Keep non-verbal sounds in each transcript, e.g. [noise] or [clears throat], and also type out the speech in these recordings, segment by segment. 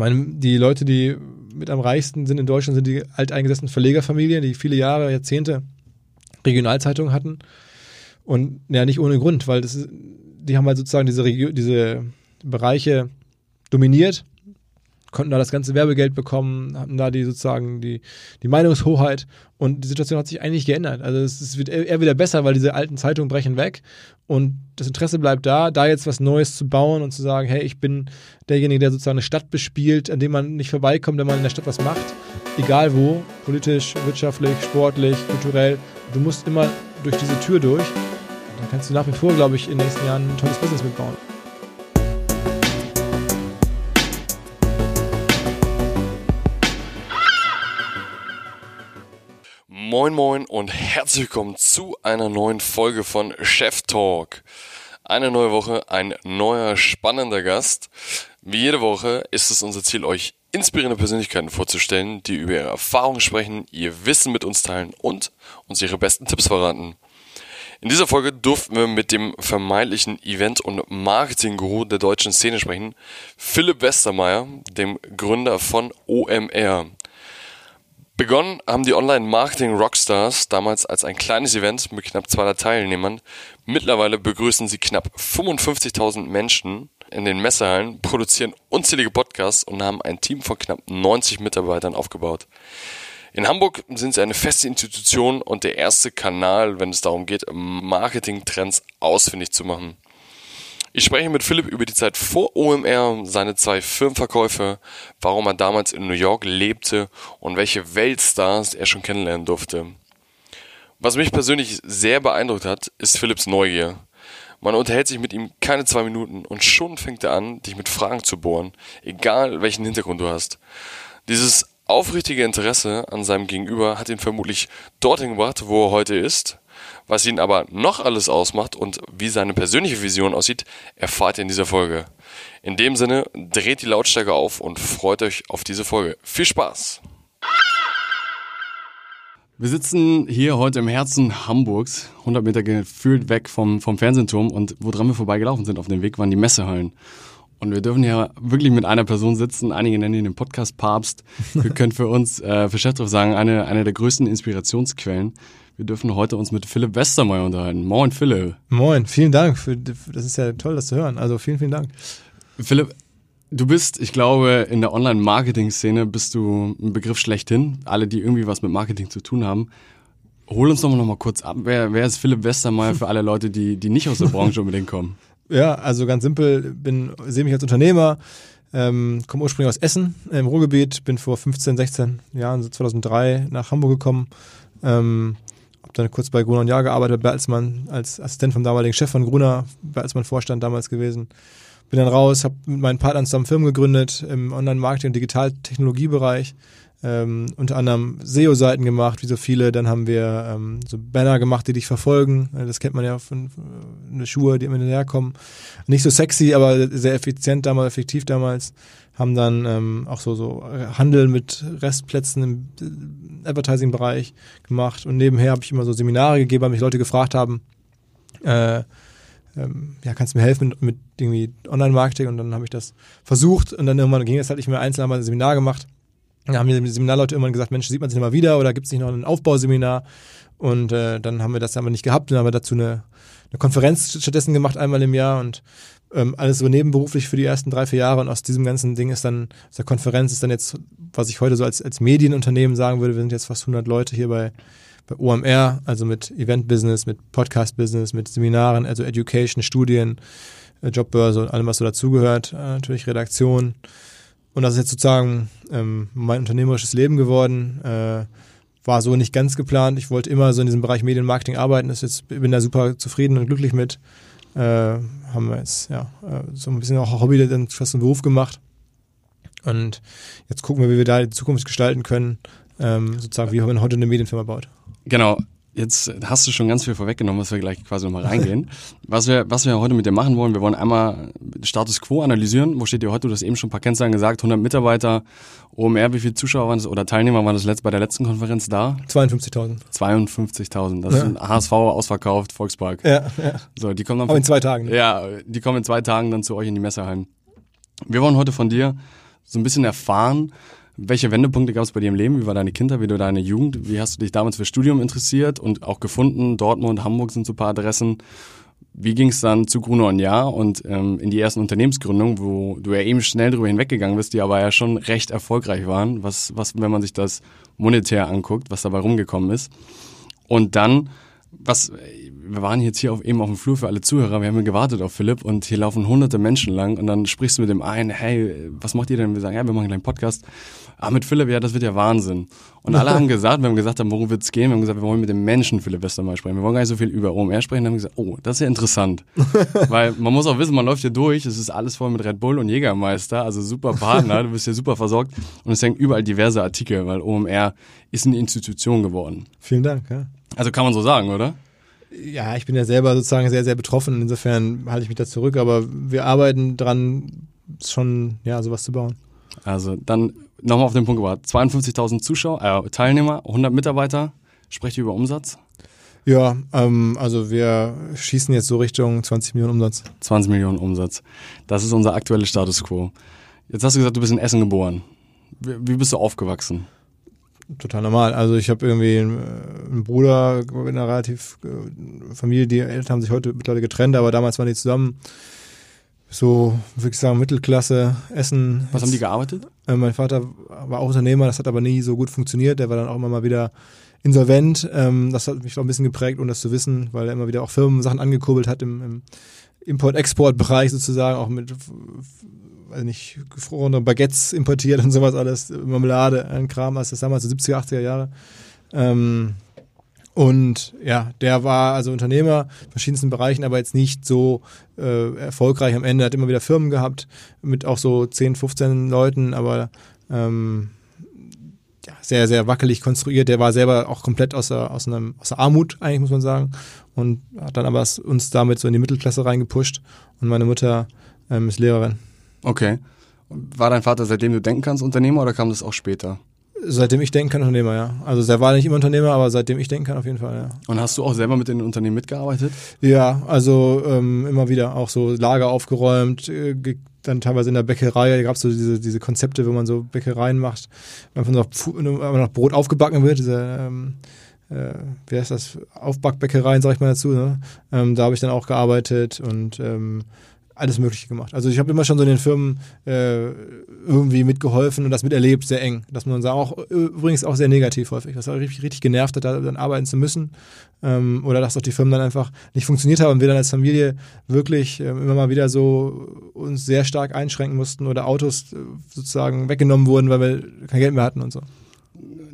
meine, die Leute, die mit am reichsten sind in Deutschland, sind die alteingesessenen Verlegerfamilien, die viele Jahre, Jahrzehnte Regionalzeitungen hatten. Und ja, nicht ohne Grund, weil das die haben halt sozusagen diese, Regio diese Bereiche dominiert konnten da das ganze Werbegeld bekommen, hatten da die sozusagen die, die Meinungshoheit und die Situation hat sich eigentlich geändert. Also es, es wird eher wieder besser, weil diese alten Zeitungen brechen weg und das Interesse bleibt da, da jetzt was Neues zu bauen und zu sagen, hey, ich bin derjenige, der sozusagen eine Stadt bespielt, an dem man nicht vorbeikommt, wenn man in der Stadt was macht, egal wo, politisch, wirtschaftlich, sportlich, kulturell, du musst immer durch diese Tür durch. Dann kannst du nach wie vor, glaube ich, in den nächsten Jahren ein tolles Business mitbauen. Moin Moin und herzlich willkommen zu einer neuen Folge von Chef Talk. Eine neue Woche, ein neuer spannender Gast. Wie jede Woche ist es unser Ziel, euch inspirierende Persönlichkeiten vorzustellen, die über ihre Erfahrungen sprechen, ihr Wissen mit uns teilen und uns ihre besten Tipps verraten. In dieser Folge durften wir mit dem vermeintlichen Event- und Marketing-Guru der deutschen Szene sprechen, Philipp Westermeier, dem Gründer von OMR. Begonnen haben die Online-Marketing-Rockstars damals als ein kleines Event mit knapp 200 Teilnehmern. Mittlerweile begrüßen sie knapp 55.000 Menschen in den Messehallen, produzieren unzählige Podcasts und haben ein Team von knapp 90 Mitarbeitern aufgebaut. In Hamburg sind sie eine feste Institution und der erste Kanal, wenn es darum geht, Marketing-Trends ausfindig zu machen. Ich spreche mit Philipp über die Zeit vor OMR, seine zwei Firmenverkäufe, warum er damals in New York lebte und welche Weltstars er schon kennenlernen durfte. Was mich persönlich sehr beeindruckt hat, ist Philipps Neugier. Man unterhält sich mit ihm keine zwei Minuten und schon fängt er an, dich mit Fragen zu bohren, egal welchen Hintergrund du hast. Dieses aufrichtige Interesse an seinem Gegenüber hat ihn vermutlich dorthin gebracht, wo er heute ist was ihn aber noch alles ausmacht und wie seine persönliche Vision aussieht, erfahrt ihr in dieser Folge. In dem Sinne, dreht die Lautstärke auf und freut euch auf diese Folge. Viel Spaß! Wir sitzen hier heute im Herzen Hamburgs, 100 Meter gefühlt weg vom, vom Fernsehturm und woran wir vorbeigelaufen sind auf dem Weg waren die Messehallen. Und wir dürfen ja wirklich mit einer Person sitzen. Einige nennen ihn den Podcast Papst. Wir [laughs] können für uns, äh, für Chefdorf sagen, eine, eine der größten Inspirationsquellen. Wir dürfen heute uns mit Philipp Westermeier unterhalten. Moin, Philipp. Moin, vielen Dank. Für, das ist ja toll, das zu hören. Also vielen, vielen Dank. Philipp, du bist, ich glaube, in der Online-Marketing-Szene bist du ein Begriff schlechthin. Alle, die irgendwie was mit Marketing zu tun haben. Hol uns doch mal, noch mal kurz ab. Wer, wer ist Philipp Westermeier für alle Leute, die, die nicht aus der Branche unbedingt kommen? [laughs] Ja, also ganz simpel, bin, sehe mich als Unternehmer, ähm, komme ursprünglich aus Essen im Ruhrgebiet, bin vor 15, 16 Jahren, 2003 nach Hamburg gekommen, ähm, habe dann kurz bei Gruner und Jahr gearbeitet, Bertelsmann als Assistent vom damaligen Chef von Gruner, Bertelsmann Vorstand damals gewesen. Bin dann raus, habe mit meinen Partnern zusammen Firmen gegründet im Online-Marketing- und Digital-Technologiebereich. Ähm, unter anderem SEO-Seiten gemacht, wie so viele. Dann haben wir ähm, so Banner gemacht, die dich verfolgen. Das kennt man ja von, von Schuhe, die immer hinterherkommen. Nicht so sexy, aber sehr effizient damals, effektiv damals haben dann ähm, auch so, so Handel mit Restplätzen im äh, Advertising-Bereich gemacht. Und nebenher habe ich immer so Seminare gegeben, weil mich Leute gefragt haben, äh, ähm, ja, kannst du mir helfen mit, mit irgendwie Online-Marketing? Und dann habe ich das versucht. Und dann irgendwann ging das halt nicht mehr. Einzeln, haben wir ein Seminar gemacht. Dann haben die Seminarleute irgendwann gesagt, Mensch, sieht man sich nicht mal wieder oder gibt es nicht noch ein Aufbauseminar? Und äh, dann haben wir das aber nicht gehabt, dann haben wir dazu eine, eine Konferenz stattdessen gemacht, einmal im Jahr. Und ähm, alles so nebenberuflich für die ersten drei, vier Jahre und aus diesem ganzen Ding ist dann, aus der Konferenz ist dann jetzt, was ich heute so als, als Medienunternehmen sagen würde, wir sind jetzt fast 100 Leute hier bei, bei OMR, also mit Event-Business, mit Podcast-Business, mit Seminaren, also Education, Studien, äh, Jobbörse und allem, was so dazugehört, äh, natürlich Redaktion. Und das ist jetzt sozusagen ähm, mein unternehmerisches Leben geworden. Äh, war so nicht ganz geplant. Ich wollte immer so in diesem Bereich Medienmarketing arbeiten. Das jetzt, bin da super zufrieden und glücklich mit äh, haben wir jetzt ja äh, so ein bisschen auch Hobby dann fast einen Beruf gemacht. Und jetzt gucken wir, wie wir da die Zukunft gestalten können, ähm, sozusagen, wie man heute eine Medienfirma baut. Genau, Jetzt hast du schon ganz viel vorweggenommen, was wir gleich quasi nochmal reingehen. [laughs] was, wir, was wir heute mit dir machen wollen, wir wollen einmal Status Quo analysieren. Wo steht ihr heute? Du hast eben schon ein paar Kennzahlen gesagt. 100 Mitarbeiter, OMR, wie viele Zuschauer waren das oder Teilnehmer waren das letzt, bei der letzten Konferenz da? 52.000. 52.000. Das ja. ist ein HSV ausverkauft, Volkspark. Ja, ja. So, die kommen dann. Aber in zwei Tagen. Ne? Ja, die kommen in zwei Tagen dann zu euch in die Messehallen. Wir wollen heute von dir so ein bisschen erfahren, welche Wendepunkte gab es bei dir im Leben? Wie war deine Kindheit? Wie war deine Jugend? Wie hast du dich damals für Studium interessiert und auch gefunden? Dortmund, Hamburg sind so ein paar Adressen. Wie ging es dann zu Gruner und Jahr und ähm, in die ersten Unternehmensgründungen, wo du ja eben schnell drüber hinweggegangen bist, die aber ja schon recht erfolgreich waren, was, was, wenn man sich das monetär anguckt, was dabei rumgekommen ist. Und dann, was, wir waren jetzt hier auf, eben auf dem Flur für alle Zuhörer, wir haben gewartet auf Philipp und hier laufen hunderte Menschen lang und dann sprichst du mit dem einen, hey, was macht ihr denn? Wir sagen, ja, wir machen einen kleinen Podcast. Ah, mit Philipp, ja, das wird ja Wahnsinn. Und alle haben gesagt, wir haben gesagt, worum wird's gehen? Wir haben gesagt, wir wollen mit dem Menschen Philipp Westermeier sprechen. Wir wollen gar nicht so viel über OMR sprechen. Dann haben wir gesagt, oh, das ist ja interessant. [laughs] Weil man muss auch wissen, man läuft hier durch, es ist alles voll mit Red Bull und Jägermeister, also super Partner, du bist hier super versorgt und es hängen überall diverse Artikel, weil OMR ist eine Institution geworden. Vielen Dank, ja. Also kann man so sagen, oder? Ja, ich bin ja selber sozusagen sehr, sehr betroffen. Insofern halte ich mich da zurück, aber wir arbeiten dran, schon, ja, sowas zu bauen. Also dann nochmal auf den Punkt gebracht. 52.000 Zuschauer, äh, Teilnehmer, 100 Mitarbeiter. Sprecht ihr über Umsatz? Ja, ähm, also wir schießen jetzt so Richtung 20 Millionen Umsatz. 20 Millionen Umsatz. Das ist unser aktueller Status quo. Jetzt hast du gesagt, du bist in Essen geboren. Wie, bist du aufgewachsen? Total normal. Also ich habe irgendwie einen, äh, Bruder in einer relativ äh, Familie, die Eltern haben sich heute mittlerweile getrennt, aber damals waren die zusammen so, würde ich sagen, Mittelklasse, Essen. Was haben die gearbeitet? Äh, mein Vater war auch Unternehmer, das hat aber nie so gut funktioniert. Der war dann auch immer mal wieder insolvent. Ähm, das hat mich auch ein bisschen geprägt, ohne das zu wissen, weil er immer wieder auch Firmensachen angekurbelt hat im, im Import-Export-Bereich sozusagen, auch mit, weiß nicht, gefrorene Baguettes importiert und sowas alles, Marmelade, ein Kram, als das damals so 70er, 80er Jahre. Ähm, und ja, der war also Unternehmer in verschiedensten Bereichen, aber jetzt nicht so äh, erfolgreich am Ende. Hat immer wieder Firmen gehabt mit auch so 10, 15 Leuten, aber ähm, ja, sehr, sehr wackelig konstruiert. Der war selber auch komplett aus der, aus, einem, aus der Armut, eigentlich muss man sagen. Und hat dann aber uns damit so in die Mittelklasse reingepusht. Und meine Mutter ähm, ist Lehrerin. Okay. War dein Vater, seitdem du denken kannst, Unternehmer oder kam das auch später? Seitdem ich denken kann, Unternehmer, ja. Also er war nicht immer Unternehmer, aber seitdem ich denken kann, auf jeden Fall, ja. Und hast du auch selber mit den Unternehmen mitgearbeitet? Ja, also ähm, immer wieder auch so Lager aufgeräumt, äh, dann teilweise in der Bäckerei, da gab es so diese, diese Konzepte, wo man so Bäckereien macht, einfach noch, noch Brot aufgebacken wird, diese ähm, äh, wie heißt das, Aufbackbäckereien, sag ich mal dazu, ne? Ähm, da habe ich dann auch gearbeitet und ähm, alles Mögliche gemacht. Also ich habe immer schon so in den Firmen äh, irgendwie mitgeholfen und das miterlebt, sehr eng. Dass man sagt, auch übrigens auch sehr negativ häufig, was richtig, richtig genervt hat, da dann arbeiten zu müssen. Ähm, oder dass auch die Firmen dann einfach nicht funktioniert haben und wir dann als Familie wirklich äh, immer mal wieder so uns sehr stark einschränken mussten oder Autos äh, sozusagen weggenommen wurden, weil wir kein Geld mehr hatten und so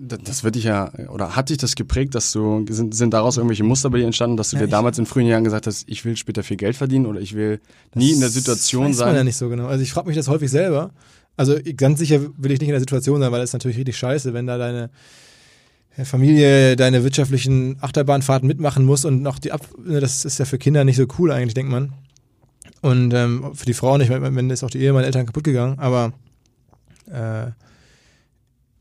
das wird dich ja, oder hat dich das geprägt, dass du, sind, sind daraus irgendwelche Muster bei dir entstanden, dass du ja, dir damals in frühen Jahren gesagt hast, ich will später viel Geld verdienen oder ich will nie in der Situation weiß sein? Das man ja nicht so genau. Also ich frage mich das häufig selber. Also ganz sicher will ich nicht in der Situation sein, weil das ist natürlich richtig scheiße, wenn da deine Familie deine wirtschaftlichen Achterbahnfahrten mitmachen muss und noch die Ab, ne, das ist ja für Kinder nicht so cool eigentlich, denkt man. Und ähm, für die Frau nicht, Ende ist auch die Ehe meiner Eltern kaputt gegangen, aber äh,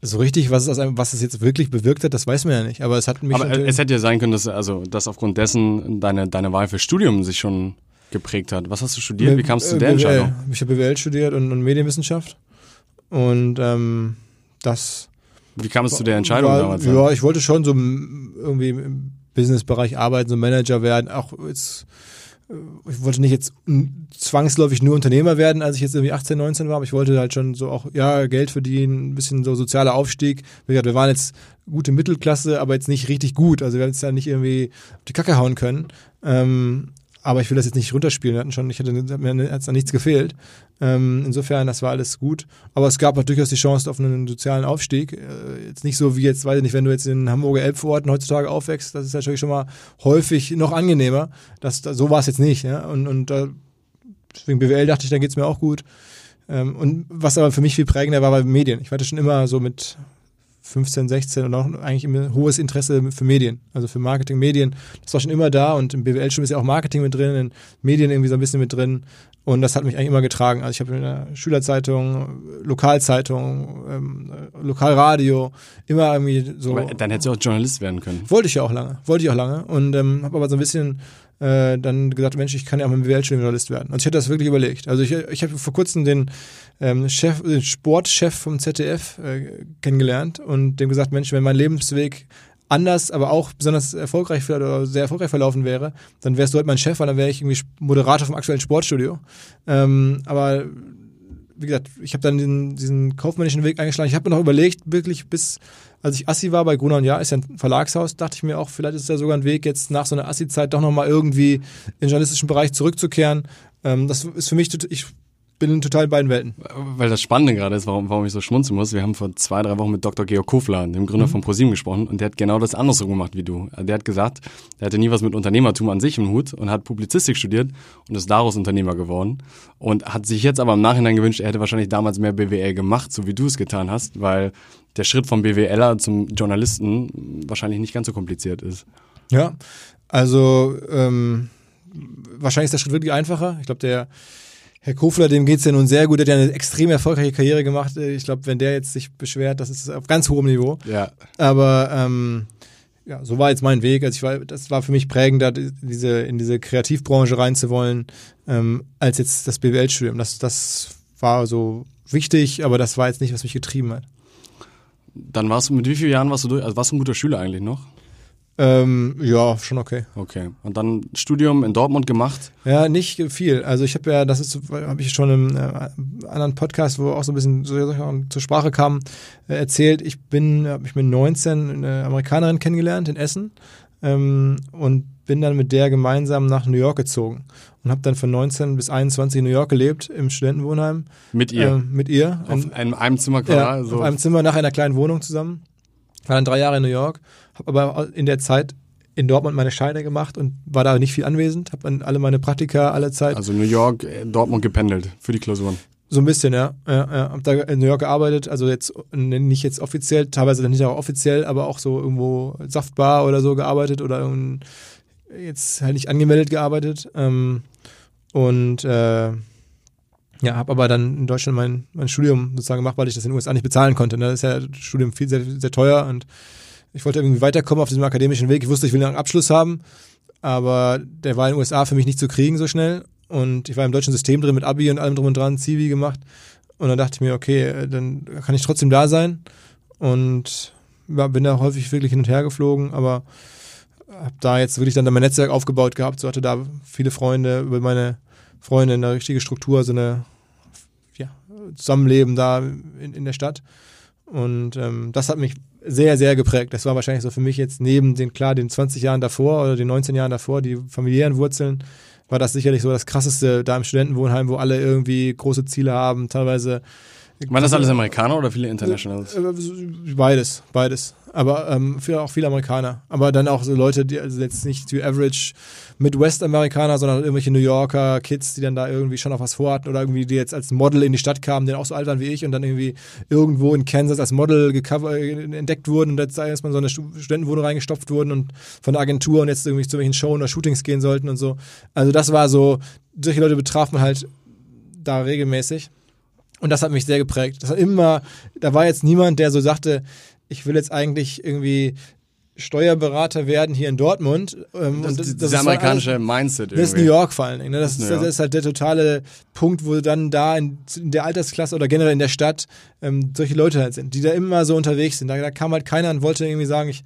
so richtig, was es, was es jetzt wirklich bewirkt hat, das weiß man ja nicht. Aber es hat mich. Aber es hätte ja sein können, dass, also, dass aufgrund dessen deine, deine Wahl für Studium sich schon geprägt hat. Was hast du studiert? Wie kamst du zu der Entscheidung? Ich habe BWL studiert und, und Medienwissenschaft. Und ähm, das. Wie kam es zu der Entscheidung war, damals? Ja, ich wollte schon so irgendwie im Businessbereich arbeiten, so Manager werden. Auch jetzt äh, ich wollte nicht jetzt zwangsläufig nur Unternehmer werden, als ich jetzt irgendwie 18, 19 war, aber ich wollte halt schon so auch, ja, Geld verdienen, ein bisschen so sozialer Aufstieg. Wir waren jetzt gute Mittelklasse, aber jetzt nicht richtig gut. Also wir haben jetzt ja nicht irgendwie auf die Kacke hauen können. Ähm, aber ich will das jetzt nicht runterspielen. Wir hatten schon, ich hatte, mir hat da nichts gefehlt. Ähm, insofern, das war alles gut. Aber es gab auch durchaus die Chance auf einen sozialen Aufstieg. Äh, jetzt nicht so wie jetzt, weiß ich nicht, wenn du jetzt in Hamburger Elbvororten heutzutage aufwächst, das ist natürlich schon mal häufig noch angenehmer. Das, so war es jetzt nicht. Ja? Und, und äh, deswegen BWL dachte ich, da geht's mir auch gut. Ähm, und was aber für mich viel prägender war, war Medien. Ich hatte schon immer so mit 15, 16 und auch eigentlich immer hohes Interesse für Medien, also für Marketing, Medien. Das war schon immer da und im BWL-Studium ist ja auch Marketing mit drin, in Medien irgendwie so ein bisschen mit drin. Und das hat mich eigentlich immer getragen. Also ich habe in der Schülerzeitung, Lokalzeitung, ähm, Lokalradio, immer irgendwie so. Aber dann hättest du auch Journalist werden können. Wollte ich ja auch lange, wollte ich auch lange. Und ähm, habe aber so ein bisschen äh, dann gesagt, Mensch, ich kann ja auch mal BWL-Studium Journalist werden. Also ich hatte das wirklich überlegt. Also ich, ich habe vor kurzem den ähm, Chef, den Sportchef vom ZDF äh, kennengelernt und dem gesagt, Mensch, wenn mein Lebensweg anders, aber auch besonders erfolgreich oder sehr erfolgreich verlaufen wäre, dann wärst du heute mein Chef, weil dann wäre ich irgendwie Moderator vom aktuellen Sportstudio. Ähm, aber wie gesagt, ich habe dann diesen, diesen kaufmännischen Weg eingeschlagen. Ich habe mir noch überlegt, wirklich bis, als ich Assi war bei Gruner und Ja, ist ja ein Verlagshaus, dachte ich mir auch, vielleicht ist da sogar ein Weg, jetzt nach so einer Assi-Zeit doch nochmal irgendwie in den journalistischen Bereich zurückzukehren. Ähm, das ist für mich, ich bin in total beiden Welten. Weil das Spannende gerade ist, warum, warum ich so schmunzeln muss. Wir haben vor zwei, drei Wochen mit Dr. Georg Kofler, dem Gründer mhm. von ProSieben, gesprochen und der hat genau das andersrum gemacht wie du. Der hat gesagt, er hatte nie was mit Unternehmertum an sich im Hut und hat Publizistik studiert und ist daraus Unternehmer geworden und hat sich jetzt aber im Nachhinein gewünscht, er hätte wahrscheinlich damals mehr BWL gemacht, so wie du es getan hast, weil der Schritt vom BWLer zum Journalisten wahrscheinlich nicht ganz so kompliziert ist. Ja, also ähm, wahrscheinlich ist der Schritt wirklich einfacher. Ich glaube, der Herr Kofler, dem geht's ja nun sehr gut, der hat ja eine extrem erfolgreiche Karriere gemacht. Ich glaube, wenn der jetzt sich beschwert, das ist auf ganz hohem Niveau. Ja. Aber ähm, ja, so war jetzt mein Weg. Also ich war, das war für mich prägender, diese, in diese Kreativbranche reinzuwollen, ähm, als jetzt das BWL-Studium. Das, das war so wichtig, aber das war jetzt nicht, was mich getrieben hat. Dann warst du, mit wie vielen Jahren warst du durch? Also warst du ein guter Schüler eigentlich noch? Ähm, ja, schon okay. Okay. Und dann Studium in Dortmund gemacht? Ja, nicht viel. Also ich habe ja, das ist, habe ich schon im äh, anderen Podcast, wo auch so ein bisschen so, zur Sprache kam, äh, erzählt. Ich bin, habe ich mit 19 eine Amerikanerin kennengelernt in Essen ähm, und bin dann mit der gemeinsam nach New York gezogen und habe dann von 19 bis 21 in New York gelebt im Studentenwohnheim. Mit ihr? Äh, mit ihr. Auf einem, einem Zimmer quasi? Ja, so. auf einem Zimmer nach einer kleinen Wohnung zusammen. War dann drei Jahre in New York habe aber in der Zeit in Dortmund meine Scheine gemacht und war da nicht viel anwesend, habe dann alle meine Praktika alle Zeit. Also New York, äh, Dortmund gependelt für die Klausuren. So ein bisschen, ja. ja, ja. Hab da in New York gearbeitet, also jetzt nicht jetzt offiziell, teilweise dann nicht auch offiziell, aber auch so irgendwo Saftbar oder so gearbeitet oder jetzt halt nicht angemeldet gearbeitet. Ähm, und äh, ja, habe aber dann in Deutschland mein, mein Studium sozusagen gemacht, weil ich das in den USA nicht bezahlen konnte. Ne? Das ist ja das Studium viel sehr, sehr teuer und ich wollte irgendwie weiterkommen auf diesem akademischen Weg. Ich wusste, ich will einen Abschluss haben, aber der war in den USA für mich nicht zu kriegen so schnell. Und ich war im deutschen System drin mit Abi und allem drum und dran, Zivi gemacht. Und dann dachte ich mir, okay, dann kann ich trotzdem da sein. Und bin da häufig wirklich hin und her geflogen, aber habe da jetzt wirklich dann mein Netzwerk aufgebaut gehabt. So hatte da viele Freunde über meine Freunde eine richtige Struktur, so eine ja, Zusammenleben da in, in der Stadt. Und ähm, das hat mich sehr, sehr geprägt. Das war wahrscheinlich so für mich jetzt neben den, klar, den 20 Jahren davor oder den 19 Jahren davor, die familiären Wurzeln, war das sicherlich so das krasseste da im Studentenwohnheim, wo alle irgendwie große Ziele haben, teilweise. Waren das alles Amerikaner oder viele Internationals? Äh, beides, beides aber ähm, für auch viele Amerikaner. Aber dann auch so Leute, die also jetzt nicht die Average Midwest-Amerikaner, sondern irgendwelche New Yorker Kids, die dann da irgendwie schon noch was vorhatten oder irgendwie die jetzt als Model in die Stadt kamen, die auch so alt waren wie ich und dann irgendwie irgendwo in Kansas als Model äh, entdeckt wurden und jetzt erstmal so eine Studentenwohnung reingestopft wurden und von der Agentur und jetzt irgendwie zu welchen Shows oder Shootings gehen sollten und so. Also das war so, solche Leute betraf man halt da regelmäßig. Und das hat mich sehr geprägt. Das hat immer, da war jetzt niemand, der so sagte, ich will jetzt eigentlich irgendwie Steuerberater werden hier in Dortmund. Ähm, das, und das, das, das amerikanische alles, Mindset. Irgendwie. Das ist New York vor allen Dingen. Ne? Das, ist, das, ist, halt der totale Punkt, wo dann da in, in der Altersklasse oder generell in der Stadt ähm, solche Leute halt sind, die da immer so unterwegs sind. Da, da kam halt keiner und wollte irgendwie sagen, ich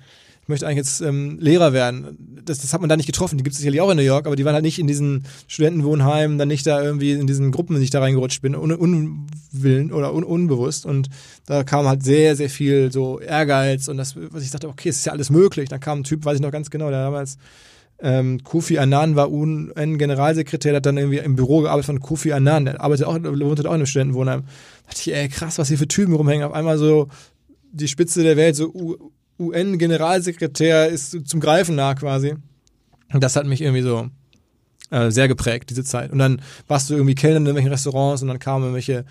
möchte eigentlich jetzt ähm, Lehrer werden. Das, das hat man da nicht getroffen. Die gibt es sicherlich auch in New York, aber die waren halt nicht in diesen Studentenwohnheimen, dann nicht da irgendwie in diesen Gruppen, in die ich da reingerutscht bin, un, unwillen oder un, unbewusst. Und da kam halt sehr, sehr viel so Ehrgeiz und das, was ich dachte, okay, es ist ja alles möglich. Dann kam ein Typ, weiß ich noch ganz genau, der damals ähm, Kofi Annan war UN-Generalsekretär, hat dann irgendwie im Büro gearbeitet von Kofi Annan, der arbeitet auch, wohnt auch in einem Studentenwohnheim. Da dachte ich, ey, krass, was hier für Typen rumhängen. Auf einmal so die Spitze der Welt, so UN-Generalsekretär ist zum Greifen nah quasi. Und das hat mich irgendwie so äh, sehr geprägt, diese Zeit. Und dann warst du irgendwie Kellner in irgendwelchen Restaurants und dann kamen irgendwelche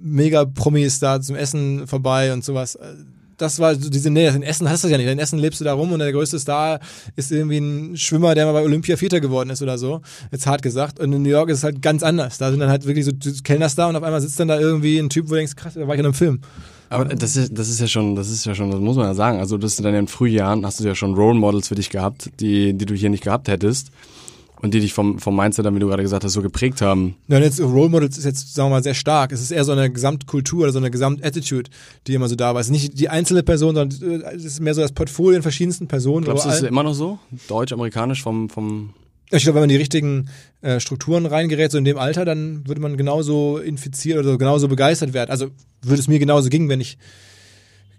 Mega-Promis da zum Essen vorbei und sowas. Das war so diese Nähe. In Essen hast du das ja nicht. In Essen lebst du da rum und der größte Star ist irgendwie ein Schwimmer, der mal bei Olympia Vierter geworden ist oder so. Jetzt hart gesagt. Und in New York ist es halt ganz anders. Da sind dann halt wirklich so Kellners da und auf einmal sitzt dann da irgendwie ein Typ, wo du denkst, krass, da war ich in einem Film. Aber das ist, das ist ja schon, das ist ja schon, das muss man ja sagen. Also, das in deinen frühen Jahren hast du ja schon Role Models für dich gehabt, die, die du hier nicht gehabt hättest. Und die dich vom, vom Mindset, dann, wie du gerade gesagt hast, so geprägt haben. Ja, und jetzt Role Models ist jetzt, sagen wir mal, sehr stark. Es ist eher so eine Gesamtkultur oder so eine Gesamtattitude, die immer so da war. Es ist nicht die einzelne Person, sondern es ist mehr so das Portfolio in verschiedensten Personen. Glaubst du, ist es immer noch so? Deutsch, amerikanisch vom, vom Ich glaube, wenn man die richtigen äh, Strukturen reingerät, so in dem Alter, dann würde man genauso infiziert oder so genauso begeistert werden. Also würde es mir genauso gehen, wenn ich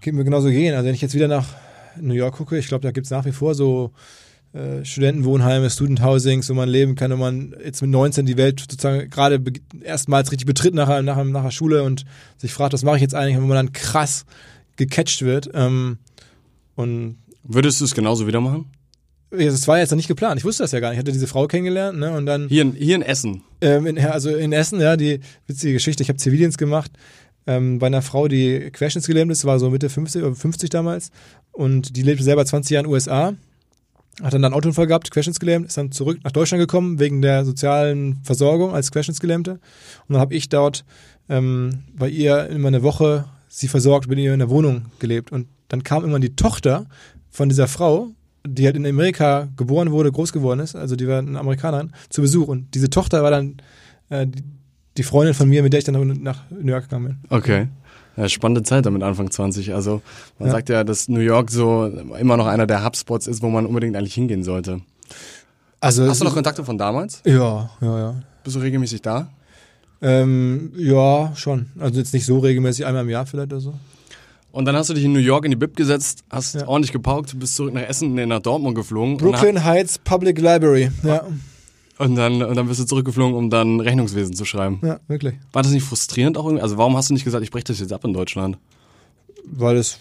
mir genauso gehen. Also wenn ich jetzt wieder nach New York gucke, ich glaube, da gibt es nach wie vor so äh, Studentenwohnheime, Student Housings, wo man leben kann, wo man jetzt mit 19 die Welt sozusagen gerade erstmals richtig betritt nach, nach, nach der Schule und sich fragt, was mache ich jetzt eigentlich, wo man dann krass gecatcht wird. Ähm, und Würdest du es genauso wieder machen? Das war jetzt noch nicht geplant. Ich wusste das ja gar nicht. Ich hatte diese Frau kennengelernt, ne? Und dann Hier in, hier in Essen. ähm, in, also in Essen, ja, die witzige Geschichte. Ich habe Zivildienst gemacht ähm, bei einer Frau, die querschnittsgelähmt ist, war so Mitte 50 oder 50 damals und die lebte selber 20 Jahre in den USA. Hat dann da einen Autounfall gehabt, querschnittsgelähmt, ist dann zurück nach Deutschland gekommen wegen der sozialen Versorgung als Querschnittsgelähmte. Und dann habe ich dort ähm, bei ihr immer eine Woche sie versorgt, bin ihr in der Wohnung gelebt. Und dann kam irgendwann die Tochter von dieser Frau, die halt in Amerika geboren wurde, groß geworden ist, also die war eine Amerikanerin, zu Besuch. Und diese Tochter war dann äh, die, Freundin von mir, mit der ich dann nach New York gegangen bin. Okay. Ja, spannende Zeit damit Anfang 20. Also man Ja. sagt ja, dass New York so immer noch einer der Hubspots ist, wo man unbedingt eigentlich hingehen sollte. Also Hast du noch Kontakte von damals? Ja, ja, ja. Bist du regelmäßig da? Ähm, ja, schon. Also jetzt nicht so regelmäßig, einmal im Jahr vielleicht oder so. Und dann hast du dich in New York in die Bib gesetzt, hast Ja. ordentlich gepaukt, bist zurück nach Essen, nee, nach Dortmund geflogen. Brooklyn Heights Public Library. Ja, Und, dann, und dann bist du zurückgeflogen, um dann Rechnungswesen zu schreiben. ja, wirklich. War das nicht frustrierend auch irgendwie? Also warum hast du nicht gesagt, ich breche das jetzt ab in Deutschland? Weil es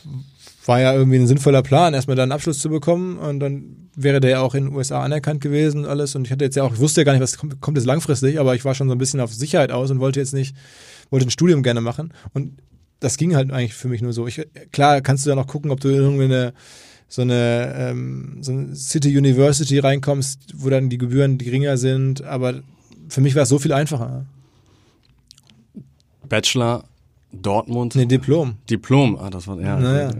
war ja irgendwie ein sinnvoller Plan, erstmal da einen Abschluss zu bekommen und dann wäre der ja auch in den USA anerkannt gewesen und alles. Und ich hatte jetzt ja auch, ich wusste ja gar nicht, was kommt, kommt jetzt langfristig, aber ich war schon so ein bisschen auf Sicherheit aus und wollte jetzt nicht, wollte ein Studium gerne machen. Und das ging halt eigentlich für mich nur so. Ich, klar kannst du dann auch gucken, ob du in irgendeine so eine, ähm, so eine City University reinkommst, wo dann die Gebühren geringer sind, aber für mich war es so viel einfacher. Bachelor, Dortmund, Nee, Diplom. Diplom. Ah, das war, ja. Naja.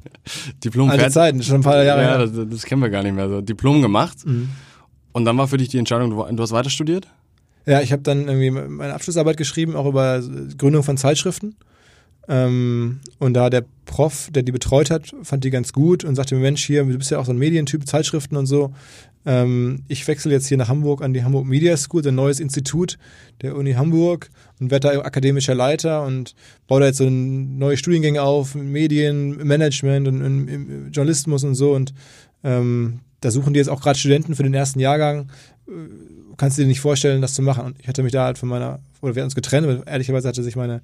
[laughs] Diplom Alte. Zeiten, schon ein paar Jahre Ja, das, das kennen wir gar nicht mehr so. Diplom gemacht. Mhm. Und dann war für dich die Entscheidung, du, du hast weiter studiert? Ja, ich habe dann irgendwie meine Abschlussarbeit geschrieben, auch über Gründung von Zeitschriften. Ähm, und da der Prof, der die betreut hat, fand die ganz gut und sagte mir, Mensch, hier, du bist ja auch so ein Medientyp, Zeitschriften und so. Ähm, ich wechsle jetzt hier nach Hamburg an die Hamburg Media School, ein neues Institut der Uni Hamburg und werde da akademischer Leiter und baue da jetzt so neue Studiengänge auf, Medien, Management und, und, und Journalismus und so. Und ähm, da suchen die jetzt auch gerade Studenten für den ersten Jahrgang kannst du dir nicht vorstellen, das zu machen. Und ich hatte mich da halt von meiner, oder wir hatten uns getrennt, aber ehrlicherweise hatte sich meine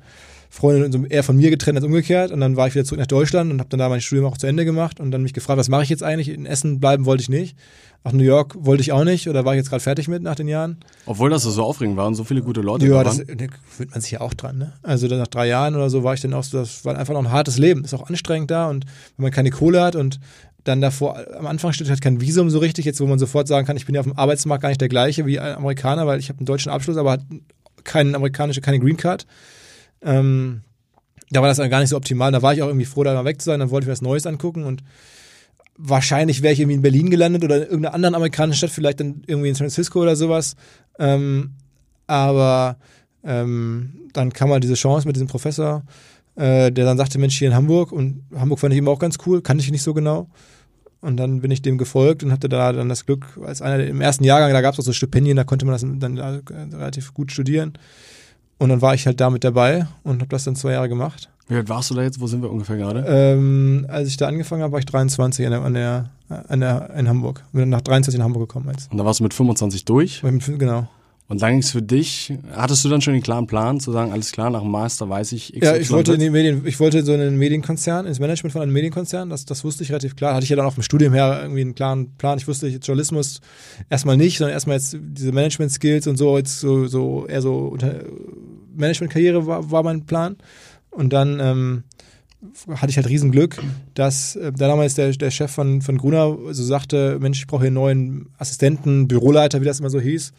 Freundin eher von mir getrennt als umgekehrt. Und dann war ich wieder zurück nach Deutschland und habe dann da mein Studium auch zu Ende gemacht und dann mich gefragt, was mache ich jetzt eigentlich? In Essen bleiben wollte ich nicht. Nach New York wollte ich auch nicht oder war ich jetzt gerade fertig mit nach den Jahren. Obwohl das so aufregend war und so viele gute Leute Ja, da das waren. da gewöhnt man sich ja auch dran. Ne? Also dann nach drei Jahren oder so war ich dann auch so, das war einfach noch ein hartes Leben. Ist auch anstrengend da und wenn man keine Kohle hat und dann davor am Anfang steht halt kein Visum so richtig, jetzt wo man sofort sagen kann, ich bin ja auf dem Arbeitsmarkt gar nicht der gleiche wie ein Amerikaner, weil ich habe einen deutschen Abschluss, aber hat keinen amerikanische, keine Green Card. Ähm, da war das dann gar nicht so optimal. Da war ich auch irgendwie froh, da mal weg zu sein. Dann wollte ich mir was Neues angucken und wahrscheinlich wäre ich irgendwie in Berlin gelandet oder in irgendeiner anderen amerikanischen Stadt, vielleicht dann irgendwie in San Francisco oder sowas. Ähm, aber ähm, dann kam halt diese Chance mit diesem Professor, äh, der dann sagte, Mensch, hier in Hamburg und Hamburg fand ich eben auch ganz cool, kannte ich nicht so genau. Und dann bin ich dem gefolgt und hatte da dann das Glück, als einer im ersten Jahrgang, da gab es auch so Stipendien, da konnte man das dann äh, relativ gut studieren. Und dann war ich halt da mit dabei und habe das dann zwei Jahre gemacht. Wie alt warst du da jetzt? Wo sind wir ungefähr gerade? Ähm, als ich da angefangen habe, war ich 23 an der, an der, an der, in Hamburg. Bin dann nach 23 in Hamburg gekommen jetzt. Und da warst du mit 25 durch. Mit- Genau. Und dann ging es für dich, hattest du dann schon den klaren Plan, zu sagen, alles klar, nach dem Master weiß ich XY Ja, ich wollte in die Medien, ich wollte in so einen Medienkonzern, ins Management von einem Medienkonzern, das, das wusste ich relativ klar. Hatte ich ja dann auch im Studium her irgendwie einen klaren Plan. Ich wusste jetzt Journalismus erstmal nicht, sondern erstmal jetzt diese Management-Skills und so, jetzt so, so eher so Management-Karriere war, war mein Plan. Und dann ähm, hatte ich halt Riesenglück, dass äh, da damals der, der Chef von, von Gruner so sagte, Mensch, ich brauche hier einen neuen Assistenten, Büroleiter, wie das immer so hieß.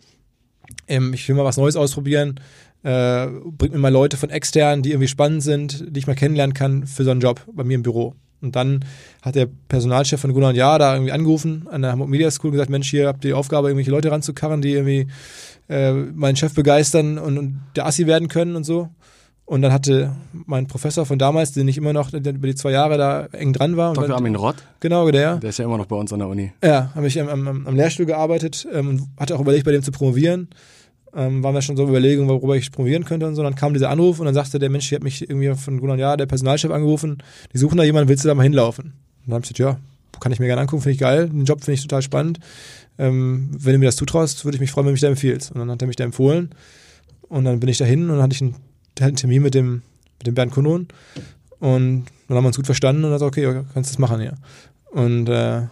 Ähm, ich will mal was Neues ausprobieren. Äh, bringt mir mal Leute von extern, die irgendwie spannend sind, die ich mal kennenlernen kann für so einen Job bei mir im Büro. Und dann hat der Personalchef von Gunnar und Jahr da irgendwie angerufen an der Hamburg Media School und gesagt, Mensch, hier habt ihr die Aufgabe, irgendwelche Leute ranzukarren, die irgendwie äh, meinen Chef begeistern und, und der Assi werden können und so. Und dann hatte mein Professor von damals, den ich immer noch über die zwei Jahre da eng dran war. Dr. dann, Armin Rott? Genau, der. Der ist ja immer noch bei uns an der Uni. Ja, habe ich am, am, am Lehrstuhl gearbeitet ähm, und hatte auch überlegt, bei dem zu promovieren. Ähm, waren wir schon so Überlegungen, worüber ich promovieren könnte und so. Dann kam dieser Anruf und dann sagte der Mensch, hier hat mich irgendwie von Gunnar Jahr, der Personalchef, angerufen. Die suchen da jemanden, willst du da mal hinlaufen? Und dann habe ich gesagt, ja, kann ich mir gerne angucken, finde ich geil. Den Job finde ich total spannend. Ähm, wenn du mir das zutraust, würde ich mich freuen, wenn du mich da empfiehlst. Und dann hat er mich da empfohlen. Und dann bin ich da hin und dann hatte ich einen, einen Termin mit dem mit dem Bernd Kunon. Und dann haben wir uns gut verstanden und dann hat okay, kannst du das machen hier. Und äh,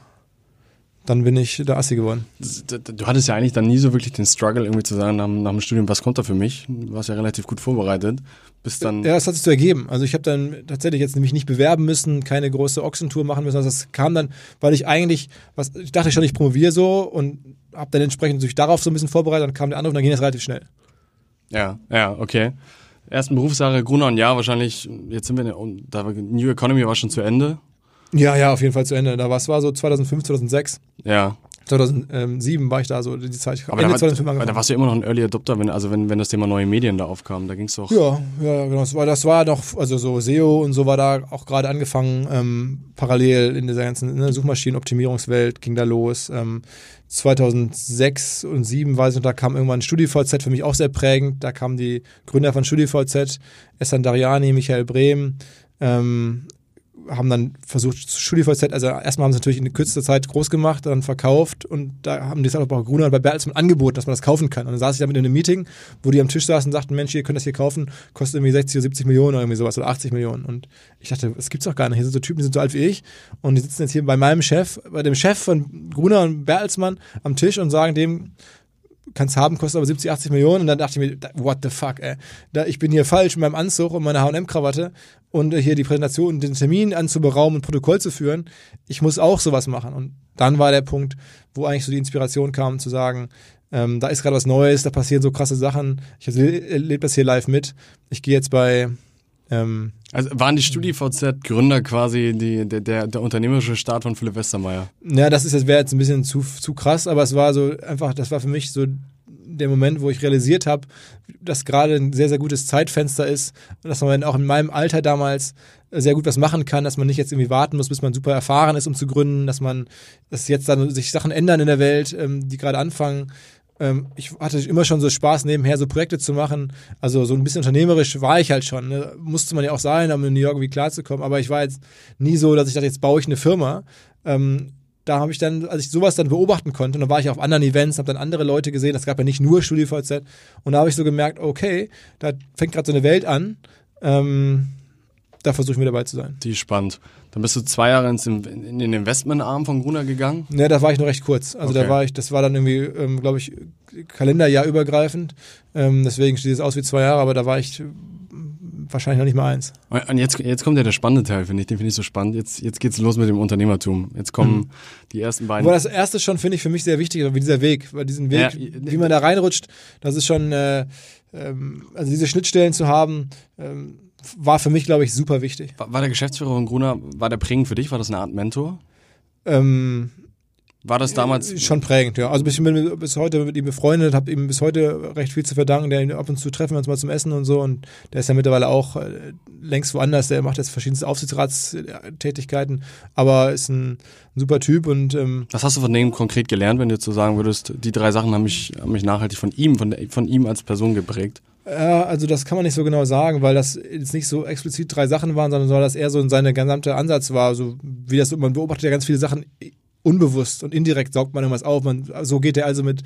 dann bin ich der Assi geworden. Du hattest ja eigentlich dann nie so wirklich den Struggle, irgendwie zu sagen, nach, nach dem Studium, was kommt da für mich? Du warst ja relativ gut vorbereitet. Bis dann ja, das hat sich so ergeben. Also ich habe dann tatsächlich jetzt nämlich nicht bewerben müssen, keine große Ochsentour machen müssen. Also das kam dann, weil ich eigentlich, was ich dachte schon, ich promoviere so und habe dann entsprechend natürlich darauf so ein bisschen vorbereitet. Dann kam der Anruf und dann ging das relativ schnell. Ja, ja, okay ersten Berufsjahre Gruner und Jahr wahrscheinlich, jetzt sind wir, in der, da New Economy war schon zu Ende. Ja, ja, auf jeden Fall zu Ende. Da war es war so 2005, 2006. Ja. 2007 war ich da so die Zeit. Aber Ende da, 2005 war, da warst du immer noch ein Early Adopter, wenn, also wenn, wenn das Thema neue Medien da aufkam, da ging es doch. Ja, ja, genau. Das war, das war noch, also so SEO und so war da auch gerade angefangen, ähm, parallel in dieser ganzen ne, Suchmaschinenoptimierungswelt ging da los. Ähm, 2006 und 2007 weiß ich noch, da kam irgendwann StudiVZ für mich auch sehr prägend. Da kamen die Gründer von StudiVZ, Essan Dariani, Michael Brehm, ähm, haben dann versucht, StudiVZ, also erstmal haben sie natürlich in kürzester Zeit groß gemacht, dann verkauft und da haben die bei Gruner bei Bertelsmann angeboten, dass man das kaufen kann. Und dann saß ich damit in einem Meeting, wo die am Tisch saßen und sagten, Mensch, ihr könnt das hier kaufen, kostet irgendwie 60 oder 70 Millionen oder irgendwie sowas oder 80 Millionen. Und ich dachte, das gibt's doch gar nicht. Hier sind so Typen, die sind so alt wie ich und die sitzen jetzt hier bei meinem Chef, bei dem Chef von Gruner und Bertelsmann am Tisch und sagen dem, kannst haben, kostet aber 70, 80 Millionen. Und dann dachte ich mir, what the fuck, ey. Da, ich bin hier falsch mit meinem Anzug und meiner H&M-Krawatte und hier die Präsentation, den Termin anzuberaumen und Protokoll zu führen. Ich muss auch sowas machen. Und dann war der Punkt, wo eigentlich so die Inspiration kam, zu sagen, ähm, da ist gerade was Neues, da passieren so krasse Sachen. Ich erlebe das hier live mit. Ich gehe jetzt bei ähm, also waren die StudiVZ-Gründer quasi die, der, der, der unternehmerische Start von Philipp Westermeier? Ja, das ist, das wäre jetzt ein bisschen zu, zu krass, aber es war so einfach, das war für mich so der Moment, wo ich realisiert habe, dass gerade ein sehr, sehr gutes Zeitfenster ist dass man auch in meinem Alter damals sehr gut was machen kann, dass man nicht jetzt irgendwie warten muss, bis man super erfahren ist, um zu gründen, dass man, dass jetzt dann sich Sachen ändern in der Welt, ähm, die gerade anfangen, ähm, ich hatte immer schon so Spaß, nebenher so Projekte zu machen. Also so ein bisschen unternehmerisch war ich halt schon. Ne? Musste man ja auch sein, um in New York irgendwie klarzukommen. Aber ich war jetzt nie so, dass ich dachte, jetzt baue ich eine Firma. Ähm, da habe ich dann, als ich sowas dann beobachten konnte, und dann war ich auf anderen Events, habe dann andere Leute gesehen, das gab ja nicht nur StudiVZ, und da habe ich so gemerkt, okay, da fängt gerade so eine Welt an, ähm, da versuche ich mir dabei zu sein. Die ist spannend. Dann bist du zwei Jahre ins, in den Investmentarm von Gruner gegangen? Ne, da war ich noch recht kurz. Also okay. da war ich, das war dann irgendwie, ähm, glaube ich, Kalenderjahr übergreifend. Ähm, deswegen steht es aus wie zwei Jahre, aber da war ich wahrscheinlich noch nicht mal eins. Und jetzt, jetzt kommt ja der spannende Teil, finde ich. Den finde ich so spannend. Jetzt, jetzt geht's los mit dem Unternehmertum. Jetzt kommen mhm. die ersten beiden. Aber das erste schon, finde ich, für mich sehr wichtig, wie dieser Weg. Weil diesen Weg, ja, wie man da reinrutscht, das ist schon, äh, ähm, also diese Schnittstellen zu haben, ähm, war für mich, glaube ich, super wichtig. War, war der Geschäftsführer von Gruner, war der prägend für dich? War das eine Art Mentor? Ähm, war das damals? Äh, schon prägend, ja. Also ich bin bis heute mit ihm befreundet, habe ihm bis heute recht viel zu verdanken. Der ab und zu treffen wir uns mal zum Essen und so. Und der ist ja mittlerweile auch äh, längst woanders. Der macht jetzt verschiedenste Aufsichtsratstätigkeiten, aber ist ein, ein super Typ. Und ähm, was hast du von dem konkret gelernt, wenn du jetzt so sagen würdest, die drei Sachen haben mich, haben mich nachhaltig von ihm, von, von ihm als Person geprägt? Ja, also das kann man nicht so genau sagen, weil das jetzt nicht so explizit drei Sachen waren, sondern das eher so in seine gesamte Ansatz war. So wie das, man beobachtet ja ganz viele Sachen unbewusst und indirekt saugt man irgendwas auf. Man, so geht er also mit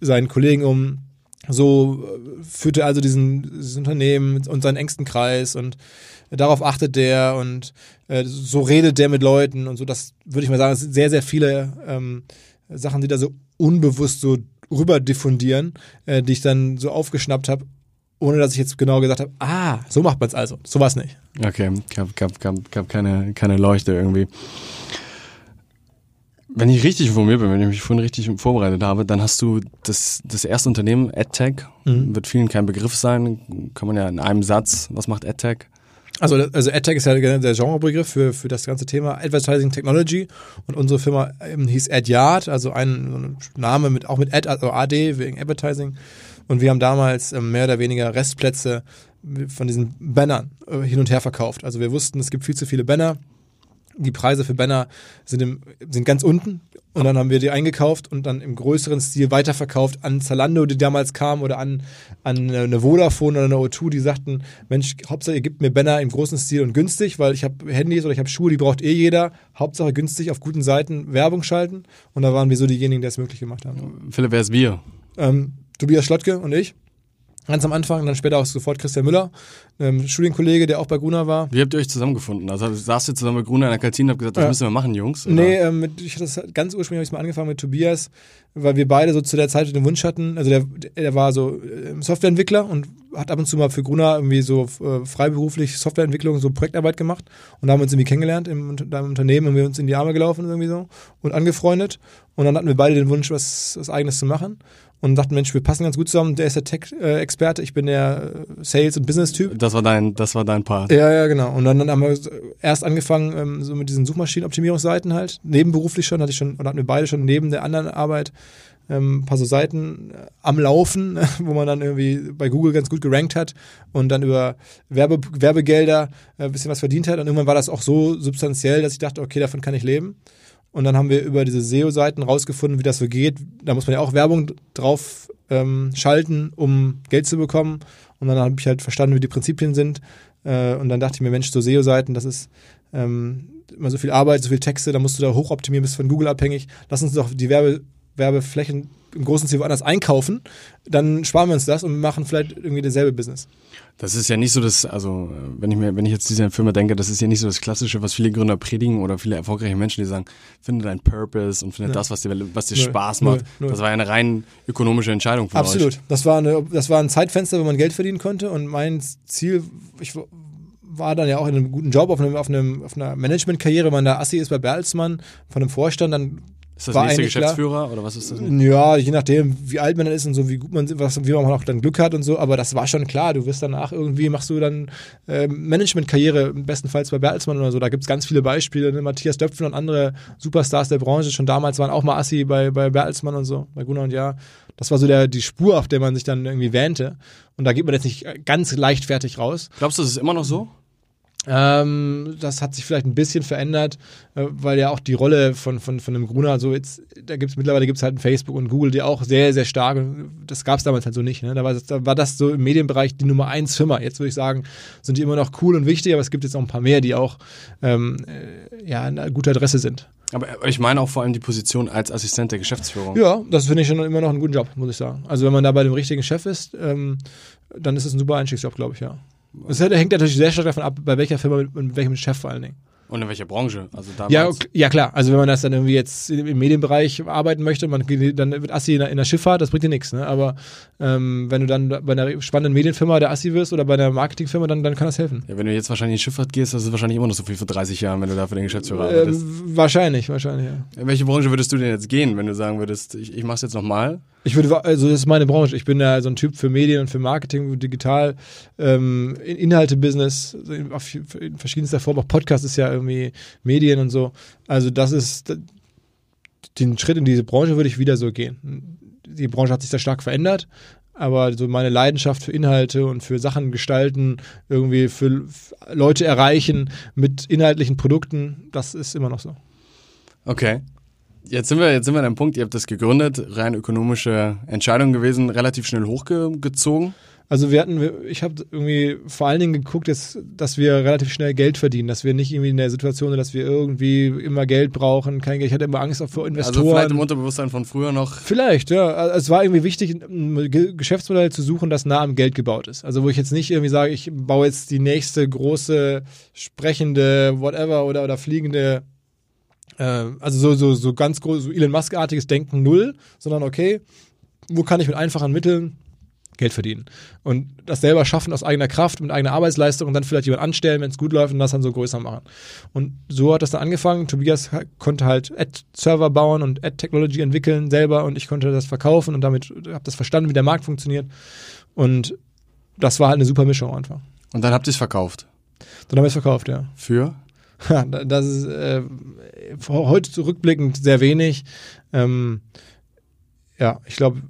seinen Kollegen um. So äh, führt er also diesen, dieses Unternehmen und seinen engsten Kreis und darauf achtet der und äh, so redet der mit Leuten und so. Das würde ich mal sagen, es sind sehr, sehr viele ähm, Sachen, die da so unbewusst so rüber diffundieren, äh, die ich dann so aufgeschnappt habe ohne dass ich jetzt genau gesagt habe, ah, so macht man es also. So war es nicht. Okay, gab, gab, gab, gab keine, keine Leuchte irgendwie. Wenn ich richtig informiert bin, wenn ich mich vorhin richtig vorbereitet habe, dann hast du das, das erste Unternehmen, AdTech, mhm. wird vielen kein Begriff sein, kann man ja in einem Satz, was macht AdTech? Also, also AdTech ist ja der Genrebegriff für, für das ganze Thema Advertising Technology und unsere Firma ähm, hieß AdYard, also ein, Name mit auch mit Ad, also AD wegen Advertising und wir haben damals ähm, mehr oder weniger Restplätze von diesen Bannern äh, hin und her verkauft. Also wir wussten, es gibt viel zu viele Banner. Die Preise für Banner sind, im, sind ganz unten und dann haben wir die eingekauft und dann im größeren Stil weiterverkauft an Zalando, die damals kam oder an, an eine Vodafone oder eine O2, die sagten, Mensch, Hauptsache ihr gebt mir Banner im großen Stil und günstig, weil ich habe Handys oder ich habe Schuhe, die braucht eh jeder. Hauptsache günstig auf guten Seiten Werbung schalten und da waren wir so diejenigen, die es möglich gemacht haben. Philipp, wer ist wir? Ähm, Tobias Schlottke und ich. Ganz am Anfang, dann später auch sofort Christian Müller, ähm, Studienkollege, der auch bei Gruner war. Wie habt ihr euch zusammengefunden? Also saßt ihr zusammen mit Gruner in der Kantine und habt gesagt, das Ja. müssen wir machen, Jungs? Oder? Nee, ähm, mit, ich hatte das ganz ursprünglich habe ich mal angefangen mit Tobias, weil wir beide so zu der Zeit den Wunsch hatten, also der, der war so äh, Softwareentwickler und hat ab und zu mal für Gruner irgendwie so äh, freiberuflich Softwareentwicklung, so Projektarbeit gemacht und da haben wir uns irgendwie kennengelernt im, da im Unternehmen und wir uns in die Arme gelaufen irgendwie so und angefreundet und dann hatten wir beide den Wunsch, was, was eigenes zu machen und dachten, Mensch, wir passen ganz gut zusammen, der ist der Tech-Experte, ich bin der äh, Sales- und Business-Typ. Das war dein, das war dein Part. Ja, ja, genau. Und dann, dann haben wir erst angefangen, ähm, so mit diesen Suchmaschinenoptimierungsseiten halt. Nebenberuflich schon, hatte ich schon, oder hatten wir beide schon neben der anderen Arbeit ähm, ein paar so Seiten äh, am Laufen, [laughs] wo man dann irgendwie bei Google ganz gut gerankt hat und dann über Werbe, Werbegelder äh, ein bisschen was verdient hat. Und irgendwann war das auch so substanziell, dass ich dachte, okay, davon kann ich leben. Und dann haben wir über diese SEO-Seiten rausgefunden, wie das so geht. Da muss man ja auch Werbung drauf ähm, schalten, um Geld zu bekommen. Und dann habe ich halt verstanden, wie die Prinzipien sind. Äh, und dann dachte ich mir, Mensch, so SEO-Seiten, das ist ähm, immer so viel Arbeit, so viel Texte, da musst du da hochoptimieren, bist von Google abhängig. Lass uns doch die Werbe, Werbeflächen im großen Stil woanders einkaufen. Dann sparen wir uns das und machen vielleicht irgendwie dasselbe Business. Das ist ja nicht so das, also wenn ich mir, wenn ich jetzt diese Firma denke, das ist ja nicht so das Klassische, was viele Gründer predigen oder viele erfolgreiche Menschen, die sagen, finde deinen Purpose und finde Ja. das, was dir, was dir Null, Spaß null, macht. null. Das war ja eine rein ökonomische Entscheidung von euch. Absolut. Das war, eine, das war ein Zeitfenster, wo man Geld verdienen konnte. Und mein Ziel, ich war dann ja auch in einem guten Job, auf, einem, auf, einem, auf einer Managementkarriere, wenn man da Assi ist bei Bertelsmann, von einem Vorstand, dann Ist das war nächste eigentlich klar- Geschäftsführer oder was ist das? Ja, je nachdem, wie alt man dann ist und so, wie gut man, was, wie man auch dann Glück hat und so, aber das war schon klar. Du wirst danach irgendwie, machst du dann äh, Managementkarriere, bestenfalls bei Bertelsmann oder so. Da gibt es ganz viele Beispiele. Ne? Matthias Döpfner und andere Superstars der Branche schon damals waren auch mal Assi bei, bei Bertelsmann und so, bei Gunnar und Ja. Das war so der, die Spur, auf der man sich dann irgendwie wähnte. Und da geht man jetzt nicht ganz leichtfertig raus. Glaubst du, das ist immer noch so? Ähm, das hat sich vielleicht ein bisschen verändert, äh, weil ja auch die Rolle von, von, von dem Gruner so jetzt, da gibt's mittlerweile gibt's halt ein Facebook und Google, die auch sehr, sehr stark, das gab's damals halt so nicht. Ne? Da, war das, da war das so im Medienbereich die Nummer eins Firma. Jetzt würde ich sagen, sind die immer noch cool und wichtig, aber es gibt jetzt auch ein paar mehr, die auch ähm, äh, ja, eine gute Adresse sind. Aber ich meine auch vor allem die Position als Assistent der Geschäftsführung. Ja, das finde ich schon immer noch einen guten Job, muss ich sagen. Also wenn man da bei dem richtigen Chef ist, ähm, dann ist es ein super Einstiegsjob, glaube ich, ja. Das hängt natürlich sehr stark davon ab, bei welcher Firma, mit, mit welchem Chef vor allen Dingen. Und in welcher Branche? Also. Ja, ok- ja klar. Also wenn man das dann irgendwie jetzt im Medienbereich arbeiten möchte, man dann wird Assi in der, in der Schifffahrt, das bringt dir nichts. Ne? Aber ähm, wenn du dann bei einer spannenden Medienfirma der Assi wirst oder bei einer Marketingfirma, dann, dann kann das helfen. Ja, wenn du jetzt wahrscheinlich in die Schifffahrt gehst, das ist wahrscheinlich immer noch so viel für 30 Jahren, wenn du da für den Geschäftsführer arbeitest. Ähm, wahrscheinlich, wahrscheinlich, ja. In welche Branche würdest du denn jetzt gehen, wenn du sagen würdest, ich, ich mach's jetzt nochmal? Ich würde, also das ist meine Branche. Ich bin ja so ein Typ für Medien und für Marketing, digital, ähm, In- Inhalte-Business, in verschiedenster Form. Auch Podcast ist ja irgendwie Medien und so. Also das ist, den Schritt in diese Branche würde ich wieder so gehen. Die Branche hat sich da stark verändert, aber so meine Leidenschaft für Inhalte und für Sachen gestalten, irgendwie für Leute erreichen mit inhaltlichen Produkten, das ist immer noch so. Okay. Jetzt sind wir, jetzt sind wir an einem Punkt, ihr habt das gegründet, rein ökonomische Entscheidung gewesen, relativ schnell hochgezogen. Also wir hatten, ich habe irgendwie vor allen Dingen geguckt, dass, dass wir relativ schnell Geld verdienen, dass wir nicht irgendwie in der Situation sind, dass wir irgendwie immer Geld brauchen, kein Geld. Ich hatte immer Angst auch vor Investoren. Also vielleicht im Unterbewusstsein von früher noch. Vielleicht, ja. Also Es war irgendwie wichtig, ein Ge- Geschäftsmodell zu suchen, das nah am Geld gebaut ist. Also wo ich jetzt nicht irgendwie sage, ich baue jetzt die nächste große sprechende whatever oder, oder fliegende äh, also so, so, so ganz groß, so Elon Musk-artiges Denken null, sondern okay, wo kann ich mit einfachen Mitteln Geld verdienen. Und das selber schaffen aus eigener Kraft, mit eigener Arbeitsleistung und dann vielleicht jemand anstellen, wenn es gut läuft und das dann so größer machen. Und so hat das dann angefangen. Tobias konnte halt Ad-Server bauen und Ad-Technology entwickeln selber und ich konnte das verkaufen und damit habe das verstanden, wie der Markt funktioniert. Und das war halt eine super Mischung einfach. Und dann habt ihr es verkauft. Dann haben wir es verkauft, ja. Für? [laughs] Das ist äh, heute zurückblickend sehr wenig. Ähm, ja, ich glaube,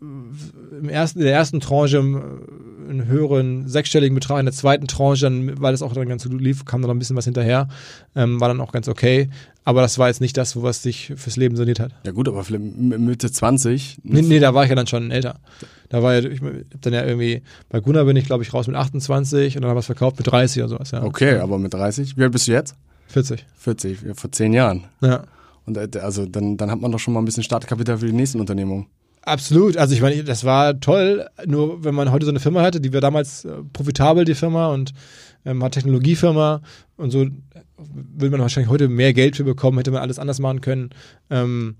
in der ersten Tranche ähm, einen höheren sechsstelligen Betrag, in der zweiten Tranche, dann, weil das auch dann ganz gut lief, kam dann noch ein bisschen was hinterher, ähm, war dann auch ganz okay. Aber das war jetzt nicht das, was sich fürs Leben soniert hat. Ja gut, aber Mitte 20. Nee, nee, da war ich ja dann schon älter. Da war ja, ich hab dann ja irgendwie, bei Gunnar bin ich, glaube ich, raus mit 28 und dann haben wir es verkauft mit 30 oder sowas, ja. Okay, aber mit 30. Wie alt bist du jetzt? 40. 40, ja, vor zehn Jahren. Ja. Und äh, also dann, dann hat man doch schon mal ein bisschen Startkapital für die nächsten Unternehmungen. Absolut. Also ich meine, das war toll. Nur wenn man heute so eine Firma hatte, die war damals äh, profitabel, die Firma, und ähm, hat Technologiefirma und so, würde man wahrscheinlich heute mehr Geld für bekommen, hätte man alles anders machen können. Ähm,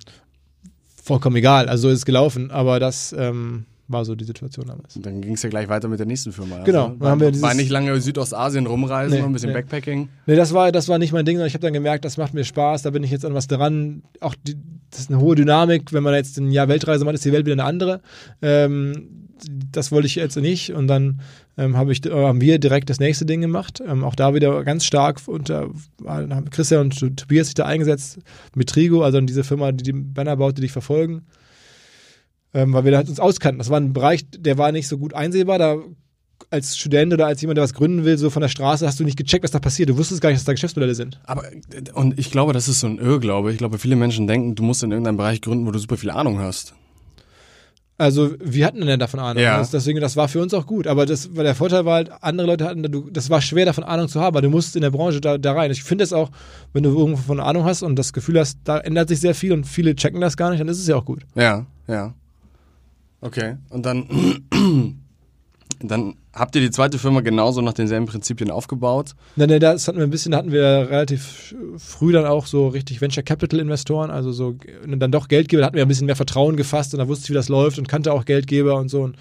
vollkommen egal. Also so ist es gelaufen. Aber das ähm, war so die Situation damals. Und dann ging es ja gleich weiter mit der nächsten Firma. Also, Genau, dann War, haben wir war dieses- nicht lange Südostasien rumreisen, Nee, noch ein bisschen nee. Backpacking. Nee, das war, das war nicht mein Ding, sondern ich habe dann gemerkt, das macht mir Spaß, da bin ich jetzt an was dran. Auch die, das ist eine hohe Dynamik, wenn man jetzt ein Jahr Weltreise macht, ist die Welt wieder eine andere. Ähm, das wollte ich jetzt nicht und dann ähm, habe ich, äh, haben wir direkt das nächste Ding gemacht. Ähm, auch da wieder ganz stark unter haben Christian und Tobias sich da eingesetzt mit Trigo, also diese Firma, die die Banner baut, die dich verfolgen. Ähm, weil wir da halt uns auskannten. Das war ein Bereich, der war nicht so gut einsehbar. Da als Student oder als jemand, der was gründen will, so von der Straße, hast du nicht gecheckt, was da passiert. Du wusstest gar nicht, dass da Geschäftsmodelle sind. Aber, und ich glaube, das ist so ein Irrglaube. Ich glaube, viele Menschen denken, du musst in irgendeinem Bereich gründen, wo du super viel Ahnung hast. Also wir hatten dann davon Ahnung. Ja. Das, deswegen, das war für uns auch gut. Aber das, weil der Vorteil war halt, andere Leute hatten, das war schwer davon Ahnung zu haben, weil du musst in der Branche da, da rein. Ich finde es auch, wenn du irgendwo von Ahnung hast und das Gefühl hast, da ändert sich sehr viel und viele checken das gar nicht, dann ist es ja auch gut. Ja, ja. Okay. Und dann, [clears throat] dann habt ihr die zweite Firma genauso nach denselben Prinzipien aufgebaut. Nein, nein, das hatten wir ein bisschen, da hatten wir relativ früh dann auch so richtig Venture Capital Investoren, also so und dann doch Geldgeber, da hatten wir ein bisschen mehr Vertrauen gefasst und da wusste ich, wie das läuft und kannte auch Geldgeber und so. Und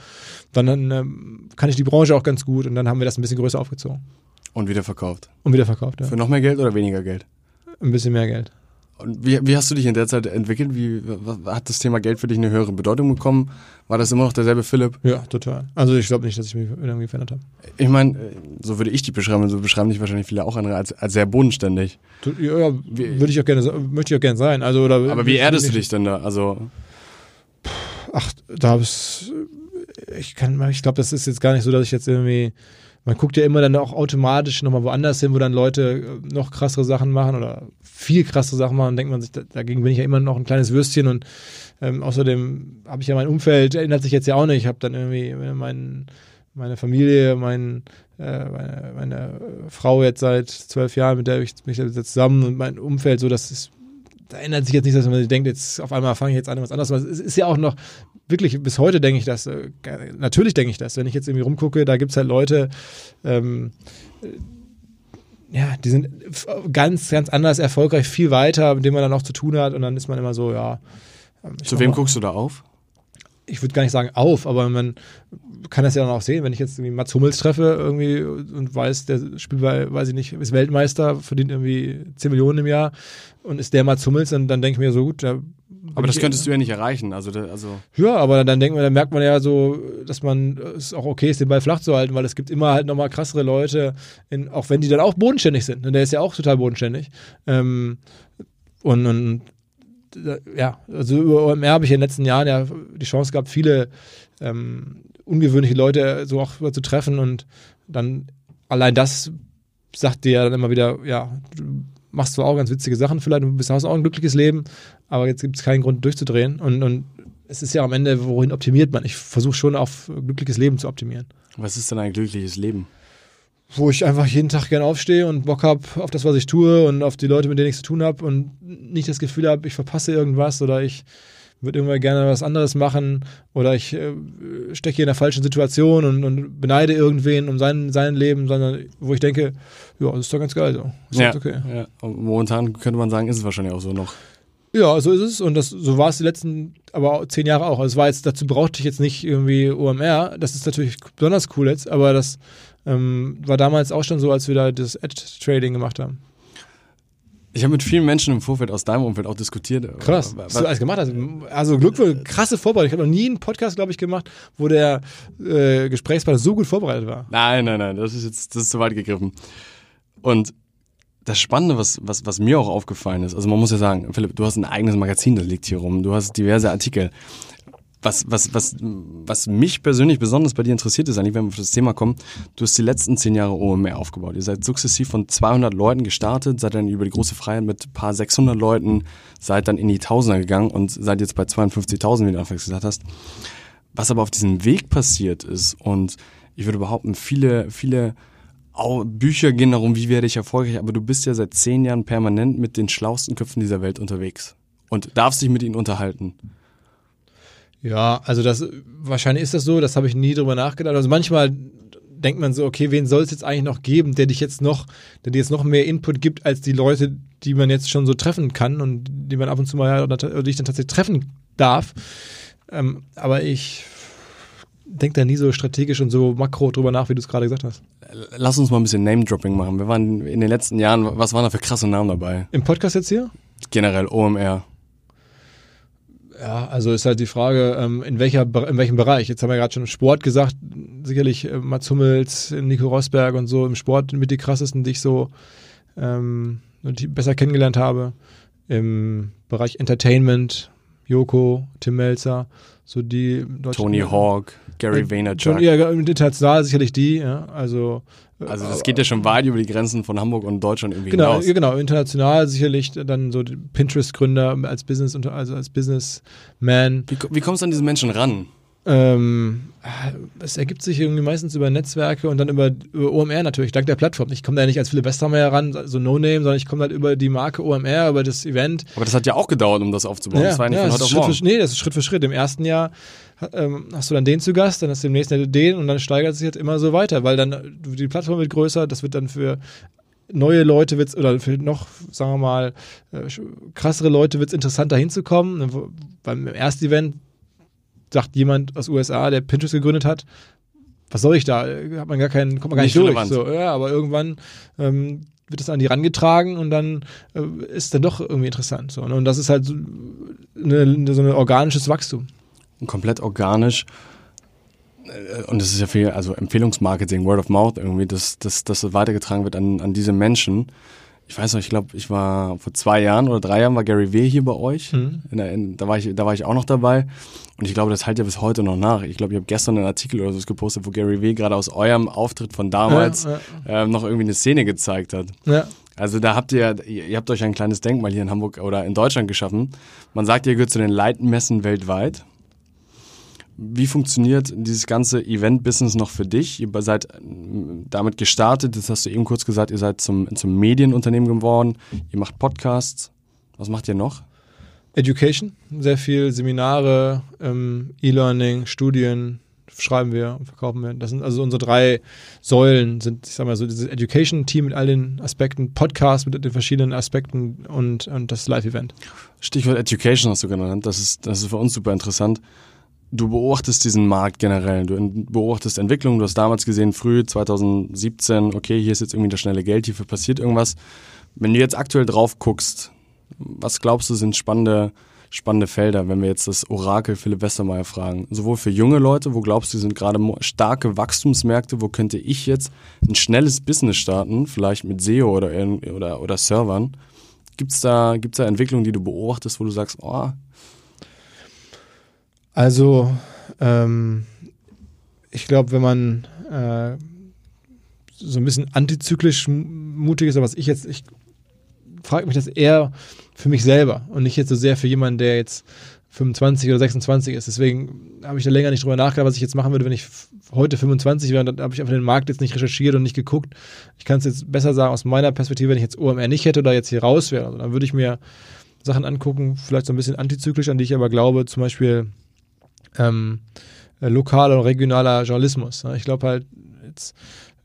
dann, dann ähm, kann ich die Branche auch ganz gut und dann haben wir das ein bisschen größer aufgezogen Und wieder verkauft. und wieder verkauft. Ja. Für noch mehr Geld oder weniger Geld? Ein bisschen mehr Geld. Und wie, wie hast du dich in der Zeit entwickelt? Wie hat das Thema Geld für dich eine höhere Bedeutung bekommen? War das immer noch derselbe Philipp? Ja, total. Also ich glaube nicht, dass ich mich irgendwie verändert habe. Ich meine, so würde ich dich beschreiben, so beschreiben dich wahrscheinlich viele auch andere als, als sehr bodenständig. Ja, ja, würde ich auch gerne, möchte ich auch gerne sein. Also, oder, Aber wie erdest du dich denn da? Also, Ach, da habe ich, ich kann, ich glaube, das ist jetzt gar nicht so, dass ich jetzt irgendwie, man guckt ja immer dann auch automatisch nochmal woanders hin, wo dann Leute äh, noch krassere Sachen machen oder viel krassere Sachen machen, denkt man sich, da- dagegen bin ich ja immer noch ein kleines Würstchen und ähm, außerdem habe ich ja mein Umfeld, ändert sich jetzt ja auch nicht. Ich habe dann irgendwie mein, meine Familie, mein, äh, meine, meine Frau jetzt seit zwölf Jahren, mit der ich mich jetzt zusammen und mein Umfeld, so dass es da ändert sich jetzt nicht, dass man sich denkt, jetzt auf einmal fange ich jetzt an, was anderes. machen. Es ist ja auch noch, wirklich, bis heute denke ich das, äh, natürlich denke ich das, wenn ich jetzt irgendwie rumgucke, da gibt es halt Leute, ähm, äh, ja, die sind ganz, ganz anders erfolgreich, viel weiter, mit denen man dann auch zu tun hat und dann ist man immer so, ja. ähm, zu wem mal- guckst du da auf? Ich würde gar nicht sagen auf, aber man kann das ja dann auch sehen, wenn ich jetzt irgendwie Mats Hummels treffe irgendwie und weiß, der spielt bei, weiß ich nicht, ist Weltmeister, verdient irgendwie 10 Millionen im Jahr und ist der Mats Hummels, dann, dann denke ich mir so, gut, da Aber das könntest du ja nicht erreichen. Also, also ja, aber dann denkt man, dann merkt man ja so, dass man es auch okay ist, den Ball flach zu halten, weil es gibt immer halt nochmal krassere Leute, in, auch wenn die dann auch bodenständig sind. Und der ist ja auch total bodenständig. Ähm, und, und ja, also über OMR habe ich in den letzten Jahren ja die Chance gehabt, viele ähm, ungewöhnliche Leute so auch zu treffen und dann allein das sagt dir ja dann immer wieder, ja, du machst zwar auch ganz witzige Sachen vielleicht, du bist, hast auch ein glückliches Leben, aber jetzt gibt es keinen Grund durchzudrehen und, und es ist ja am Ende, wohin optimiert man? Ich versuche schon auf glückliches Leben zu optimieren. was ist denn ein glückliches Leben? Wo ich einfach jeden Tag gerne aufstehe und Bock habe auf das, was ich tue und auf die Leute, mit denen ich zu tun habe und nicht das Gefühl habe, ich verpasse irgendwas oder ich würde irgendwann gerne was anderes machen oder ich äh, stecke hier in einer falschen Situation und, und beneide irgendwen um sein, sein Leben, sondern wo ich denke, ja, das ist doch ganz geil so. Ist Ja, okay. ja. Und momentan könnte man sagen, ist es wahrscheinlich auch so noch. Ja, so ist es. Und das, so war es die letzten, aber zehn Jahre auch. Also es war jetzt, dazu brauchte ich jetzt nicht irgendwie OMR. Das ist natürlich besonders cool jetzt, aber das ähm, war damals auch schon so, als wir da das Ad-Trading gemacht haben. Ich habe mit vielen Menschen im Vorfeld aus deinem Umfeld auch diskutiert. Krass, was du alles gemacht hast. Also Glückwunsch, krasse Vorbereitung. Ich habe noch nie einen Podcast, glaube ich, gemacht, wo der äh, Gesprächspartner so gut vorbereitet war. Nein, nein, nein, das ist jetzt das ist zu weit gegriffen. Und das Spannende, was, was, was mir auch aufgefallen ist, also man muss ja sagen, Philipp, du hast ein eigenes Magazin, das liegt hier rum, du hast diverse Artikel. Was, was, was, was mich persönlich besonders bei dir interessiert ist, eigentlich, wenn wir auf das Thema kommen, du hast die letzten zehn Jahre OMR aufgebaut. Ihr seid sukzessiv von 200 Leuten gestartet, seid dann über die große Freiheit mit paar 600 Leuten, seid dann in die Tausender gegangen und seid jetzt bei 52.000, wie du anfangs gesagt hast. Was aber auf diesem Weg passiert ist und ich würde behaupten, viele, viele Bücher gehen darum, wie werde ich erfolgreich, aber du bist ja seit zehn Jahren permanent mit den schlausten Köpfen dieser Welt unterwegs und darfst dich mit ihnen unterhalten. Ja, also das wahrscheinlich ist das so, das habe ich nie drüber nachgedacht. Also manchmal denkt man so, okay, wen soll es jetzt eigentlich noch geben, der dich jetzt noch, der dir jetzt noch mehr Input gibt als die Leute, die man jetzt schon so treffen kann und die man ab und zu mal oder, oder die ich dann tatsächlich treffen darf. Ähm, aber ich denke da nie so strategisch und so makro drüber nach, wie du es gerade gesagt hast. Lass uns mal ein bisschen Name-Dropping machen. Wir waren in den letzten Jahren, was waren da für krasse Namen dabei? Im Podcast jetzt hier? Generell OMR. Ja, also ist halt die Frage, ähm, in, welcher, in welchem Bereich. Jetzt haben wir gerade schon Sport gesagt, sicherlich äh, Mats Hummels, Nico Rosberg und so im Sport mit die krassesten, die ich so ähm, die besser kennengelernt habe. Im Bereich Entertainment, Joko, Tim Melzer, so die Tony Hawk, Gary äh, Vaynerchuk. Ja, international sicherlich die, ja, also also das geht ja schon weit über die Grenzen von Hamburg und Deutschland irgendwie genau, hinaus. Genau, international sicherlich dann so Pinterest-Gründer als Business, also als Businessman. Wie, wie kommst du an diese Menschen ran? Ähm, es ergibt sich irgendwie meistens über Netzwerke und dann über, über OMR natürlich, dank der Plattform. Ich komme da nicht als Philipp Westermeier heran, so No-Name, sondern ich komme halt über die Marke OMR, über das Event. Aber das hat ja auch gedauert, um das aufzubauen. Ja, das war ja nicht ja, von heute auf morgen. Für, nee, das ist Schritt für Schritt. Im ersten Jahr ähm, hast du dann den zu Gast, dann hast du im nächsten Jahr den und dann steigert es sich jetzt immer so weiter, weil dann die Plattform wird größer, das wird dann für neue Leute wird's oder für noch, sagen wir mal, äh, krassere Leute wird es interessanter hinzukommen. Beim ersten Event sagt jemand aus USA, der Pinterest gegründet hat, was soll ich da? Hat man gar keinen, kommt man gar nicht, nicht durch. So, ja, aber irgendwann ähm, wird es an die rangetragen und dann äh, ist dann doch irgendwie interessant. So, ne? Und das ist halt so, eine, so ein organisches Wachstum. Komplett organisch. Äh, und das ist ja viel, also Empfehlungsmarketing, Word of Mouth irgendwie, dass das, das weitergetragen wird an, an diese Menschen ich weiß noch, ich glaube, ich war vor zwei Jahren oder drei Jahren war Gary W. hier bei euch. Mhm. In der, in, da, war ich, da war ich auch noch dabei. Und ich glaube, das hält ja bis heute noch nach. Ich glaube, ich habe gestern einen Artikel oder so gepostet, wo Gary W. gerade aus eurem Auftritt von damals ja, ja. Ähm, noch irgendwie eine Szene gezeigt hat. Ja. Also da habt ihr, ihr habt euch ein kleines Denkmal hier in Hamburg oder in Deutschland geschaffen. Man sagt, ihr gehört zu den Leitmessen weltweit. Wie funktioniert dieses ganze Event-Business noch für dich? Ihr seid äh, damit gestartet, das hast du eben kurz gesagt, ihr seid zum, zum Medienunternehmen geworden, ihr macht Podcasts. Was macht ihr noch? Education, sehr viel Seminare, ähm, E-Learning, Studien schreiben wir und verkaufen wir. Das sind also unsere drei Säulen, sind, ich sag mal so, dieses Education-Team mit all den Aspekten, Podcast mit den verschiedenen Aspekten und, und das Live-Event. Stichwort Education hast du genannt, das ist, das ist für uns super interessant du beobachtest diesen Markt generell, du beobachtest Entwicklungen, du hast damals gesehen, früh 2017, okay, hier ist jetzt irgendwie das schnelle Geld, hierfür passiert irgendwas. Wenn du jetzt aktuell drauf guckst, was glaubst du sind spannende, spannende Felder, wenn wir jetzt das Orakel Philipp Westermeier fragen? Sowohl für junge Leute, wo glaubst du, sind gerade starke Wachstumsmärkte, wo könnte ich jetzt ein schnelles Business starten, vielleicht mit SEO oder, oder, oder Servern? Gibt's da, gibt's da Entwicklungen, die du beobachtest, wo du sagst, oh, also, ähm, ich glaube, wenn man äh, so ein bisschen antizyklisch mutig ist, aber was ich jetzt, ich frage mich das eher für mich selber und nicht jetzt so sehr für jemanden, der jetzt 25 oder 26 ist. Deswegen habe ich da länger nicht drüber nachgedacht, was ich jetzt machen würde, wenn ich heute 25 wäre. Dann habe ich einfach den Markt jetzt nicht recherchiert und nicht geguckt. Ich kann es jetzt besser sagen aus meiner Perspektive, wenn ich jetzt OMR nicht hätte oder jetzt hier raus wäre. Also dann würde ich mir Sachen angucken, vielleicht so ein bisschen antizyklisch, an die ich aber glaube, zum Beispiel ähm, äh, lokaler und regionaler Journalismus. Ne? Ich glaube halt, jetzt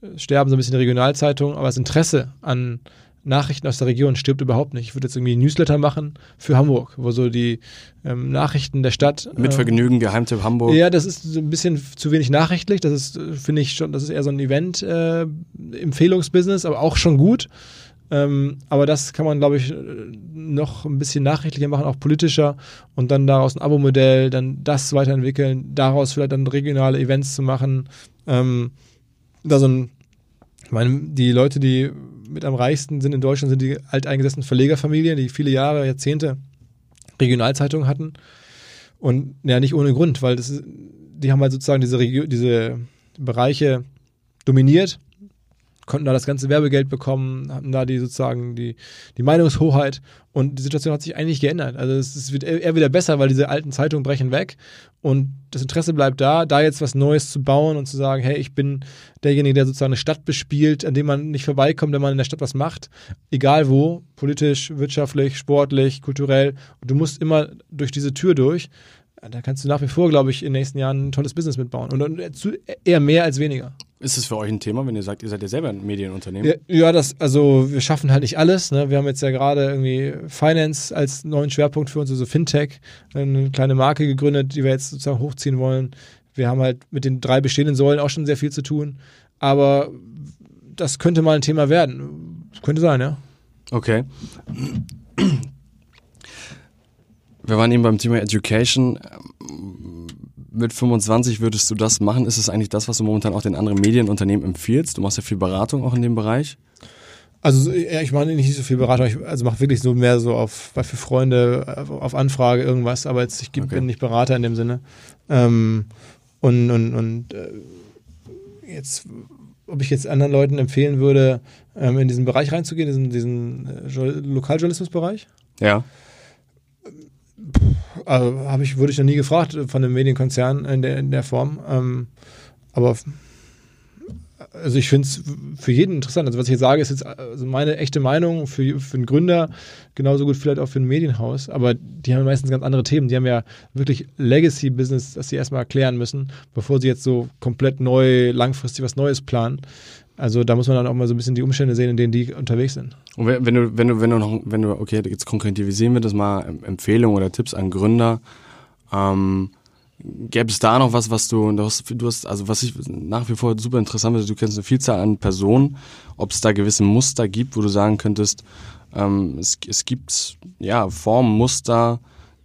äh, sterben so ein bisschen die Regionalzeitungen, aber das Interesse an Nachrichten aus der Region stirbt überhaupt nicht. Ich würde jetzt irgendwie ein Newsletter machen für Hamburg, wo so die ähm, Nachrichten der Stadt. Mit Vergnügen, Geheimtipp Hamburg. Ja, das ist so ein bisschen zu wenig nachrichtlich. Das ist, äh, finde ich schon, das ist eher so ein Event-Empfehlungsbusiness, äh, aber auch schon gut. Ähm, aber das kann man, glaube ich, noch ein bisschen nachrichtlicher machen, auch politischer und dann daraus ein Abo-Modell, dann das weiterentwickeln, daraus vielleicht dann regionale Events zu machen. Ähm, da so ein, ich meine, die Leute, die mit am reichsten sind in Deutschland, sind die alteingesessenen Verlegerfamilien, die viele Jahre, Jahrzehnte Regionalzeitungen hatten. Und ja, nicht ohne Grund, weil das ist, die haben halt sozusagen diese, Regio diese Bereiche dominiert, konnten da das ganze Werbegeld bekommen, hatten da die sozusagen die, die Meinungshoheit und die Situation hat sich eigentlich geändert. Also es, es wird eher wieder besser, weil diese alten Zeitungen brechen weg und das Interesse bleibt da, da jetzt was Neues zu bauen und zu sagen, hey, ich bin derjenige, der sozusagen eine Stadt bespielt, an dem man nicht vorbeikommt, wenn man in der Stadt was macht, egal wo, politisch, wirtschaftlich, sportlich, kulturell. Du musst immer durch diese Tür durch da kannst du nach wie vor, glaube ich, in den nächsten Jahren ein tolles Business mitbauen. Und eher mehr als weniger. Ist es für euch ein Thema, wenn ihr sagt, ihr seid ja selber ein Medienunternehmen? Ja, ja das, also wir schaffen halt nicht alles. Ne? Wir haben jetzt ja gerade irgendwie Finance als neuen Schwerpunkt für uns, also Fintech, eine kleine Marke gegründet, die wir jetzt sozusagen hochziehen wollen. Wir haben halt mit den drei bestehenden Säulen auch schon sehr viel zu tun. Aber das könnte mal ein Thema werden. könnte sein, ja. Okay. Wir waren eben beim Thema Education. Mit 25 würdest du das machen? Ist es eigentlich das, was du momentan auch den anderen Medienunternehmen empfiehlst? Du machst ja viel Beratung auch in dem Bereich. Also ich mache nicht so viel Beratung, ich also mache wirklich so mehr so auf, für Freunde, auf Anfrage irgendwas, aber jetzt ich okay. bin nicht Berater in dem Sinne. Ähm, und und, und äh, jetzt, ob ich jetzt anderen Leuten empfehlen würde, ähm, in diesen Bereich reinzugehen, diesen, diesen äh, Lokaljournalismusbereich? Ja also habe ich, wurde ich noch nie gefragt von einem Medienkonzern in der, in der Form. Ähm, aber also ich finde es für jeden interessant. Also was ich jetzt sage, ist jetzt also meine echte Meinung für, für einen Gründer, genauso gut vielleicht auch für ein Medienhaus. Aber die haben meistens ganz andere Themen. Die haben ja wirklich Legacy-Business, das sie erstmal erklären müssen, bevor sie jetzt so komplett neu, langfristig was Neues planen. Also da muss man dann auch mal so ein bisschen die Umstände sehen, in denen die unterwegs sind. Und wenn du, wenn du, wenn du noch, wenn du, okay, jetzt konkretisieren wir das mal, Empfehlungen oder Tipps an Gründer. Ähm, gäbe es da noch was, was du, du hast, du hast, also was ich nach wie vor super interessant finde, du kennst eine Vielzahl an Personen, ob es da gewisse Muster gibt, wo du sagen könntest, ähm, es, es gibt ja Formen, Muster,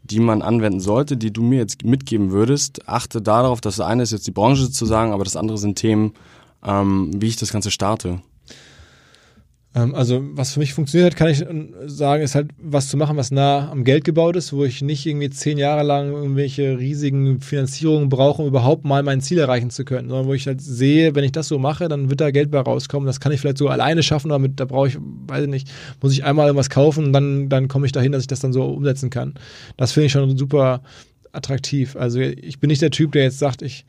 die man anwenden sollte, die du mir jetzt mitgeben würdest. Achte darauf, dass das eine ist jetzt die Branche zu sagen, aber das andere sind Themen, ähm, wie ich das Ganze starte. Ähm, also, was für mich funktioniert hat, kann ich sagen, ist halt was zu machen, was nah am Geld gebaut ist, wo ich nicht irgendwie zehn Jahre lang irgendwelche riesigen Finanzierungen brauche, um überhaupt mal mein Ziel erreichen zu können, sondern wo ich halt sehe, wenn ich das so mache, dann wird da Geld bei rauskommen. Das kann ich vielleicht so alleine schaffen, damit da brauche ich, weiß ich nicht, muss ich einmal irgendwas kaufen und dann, dann komme ich dahin, dass ich das dann so umsetzen kann. Das finde ich schon super attraktiv. Also ich bin nicht der Typ, der jetzt sagt, ich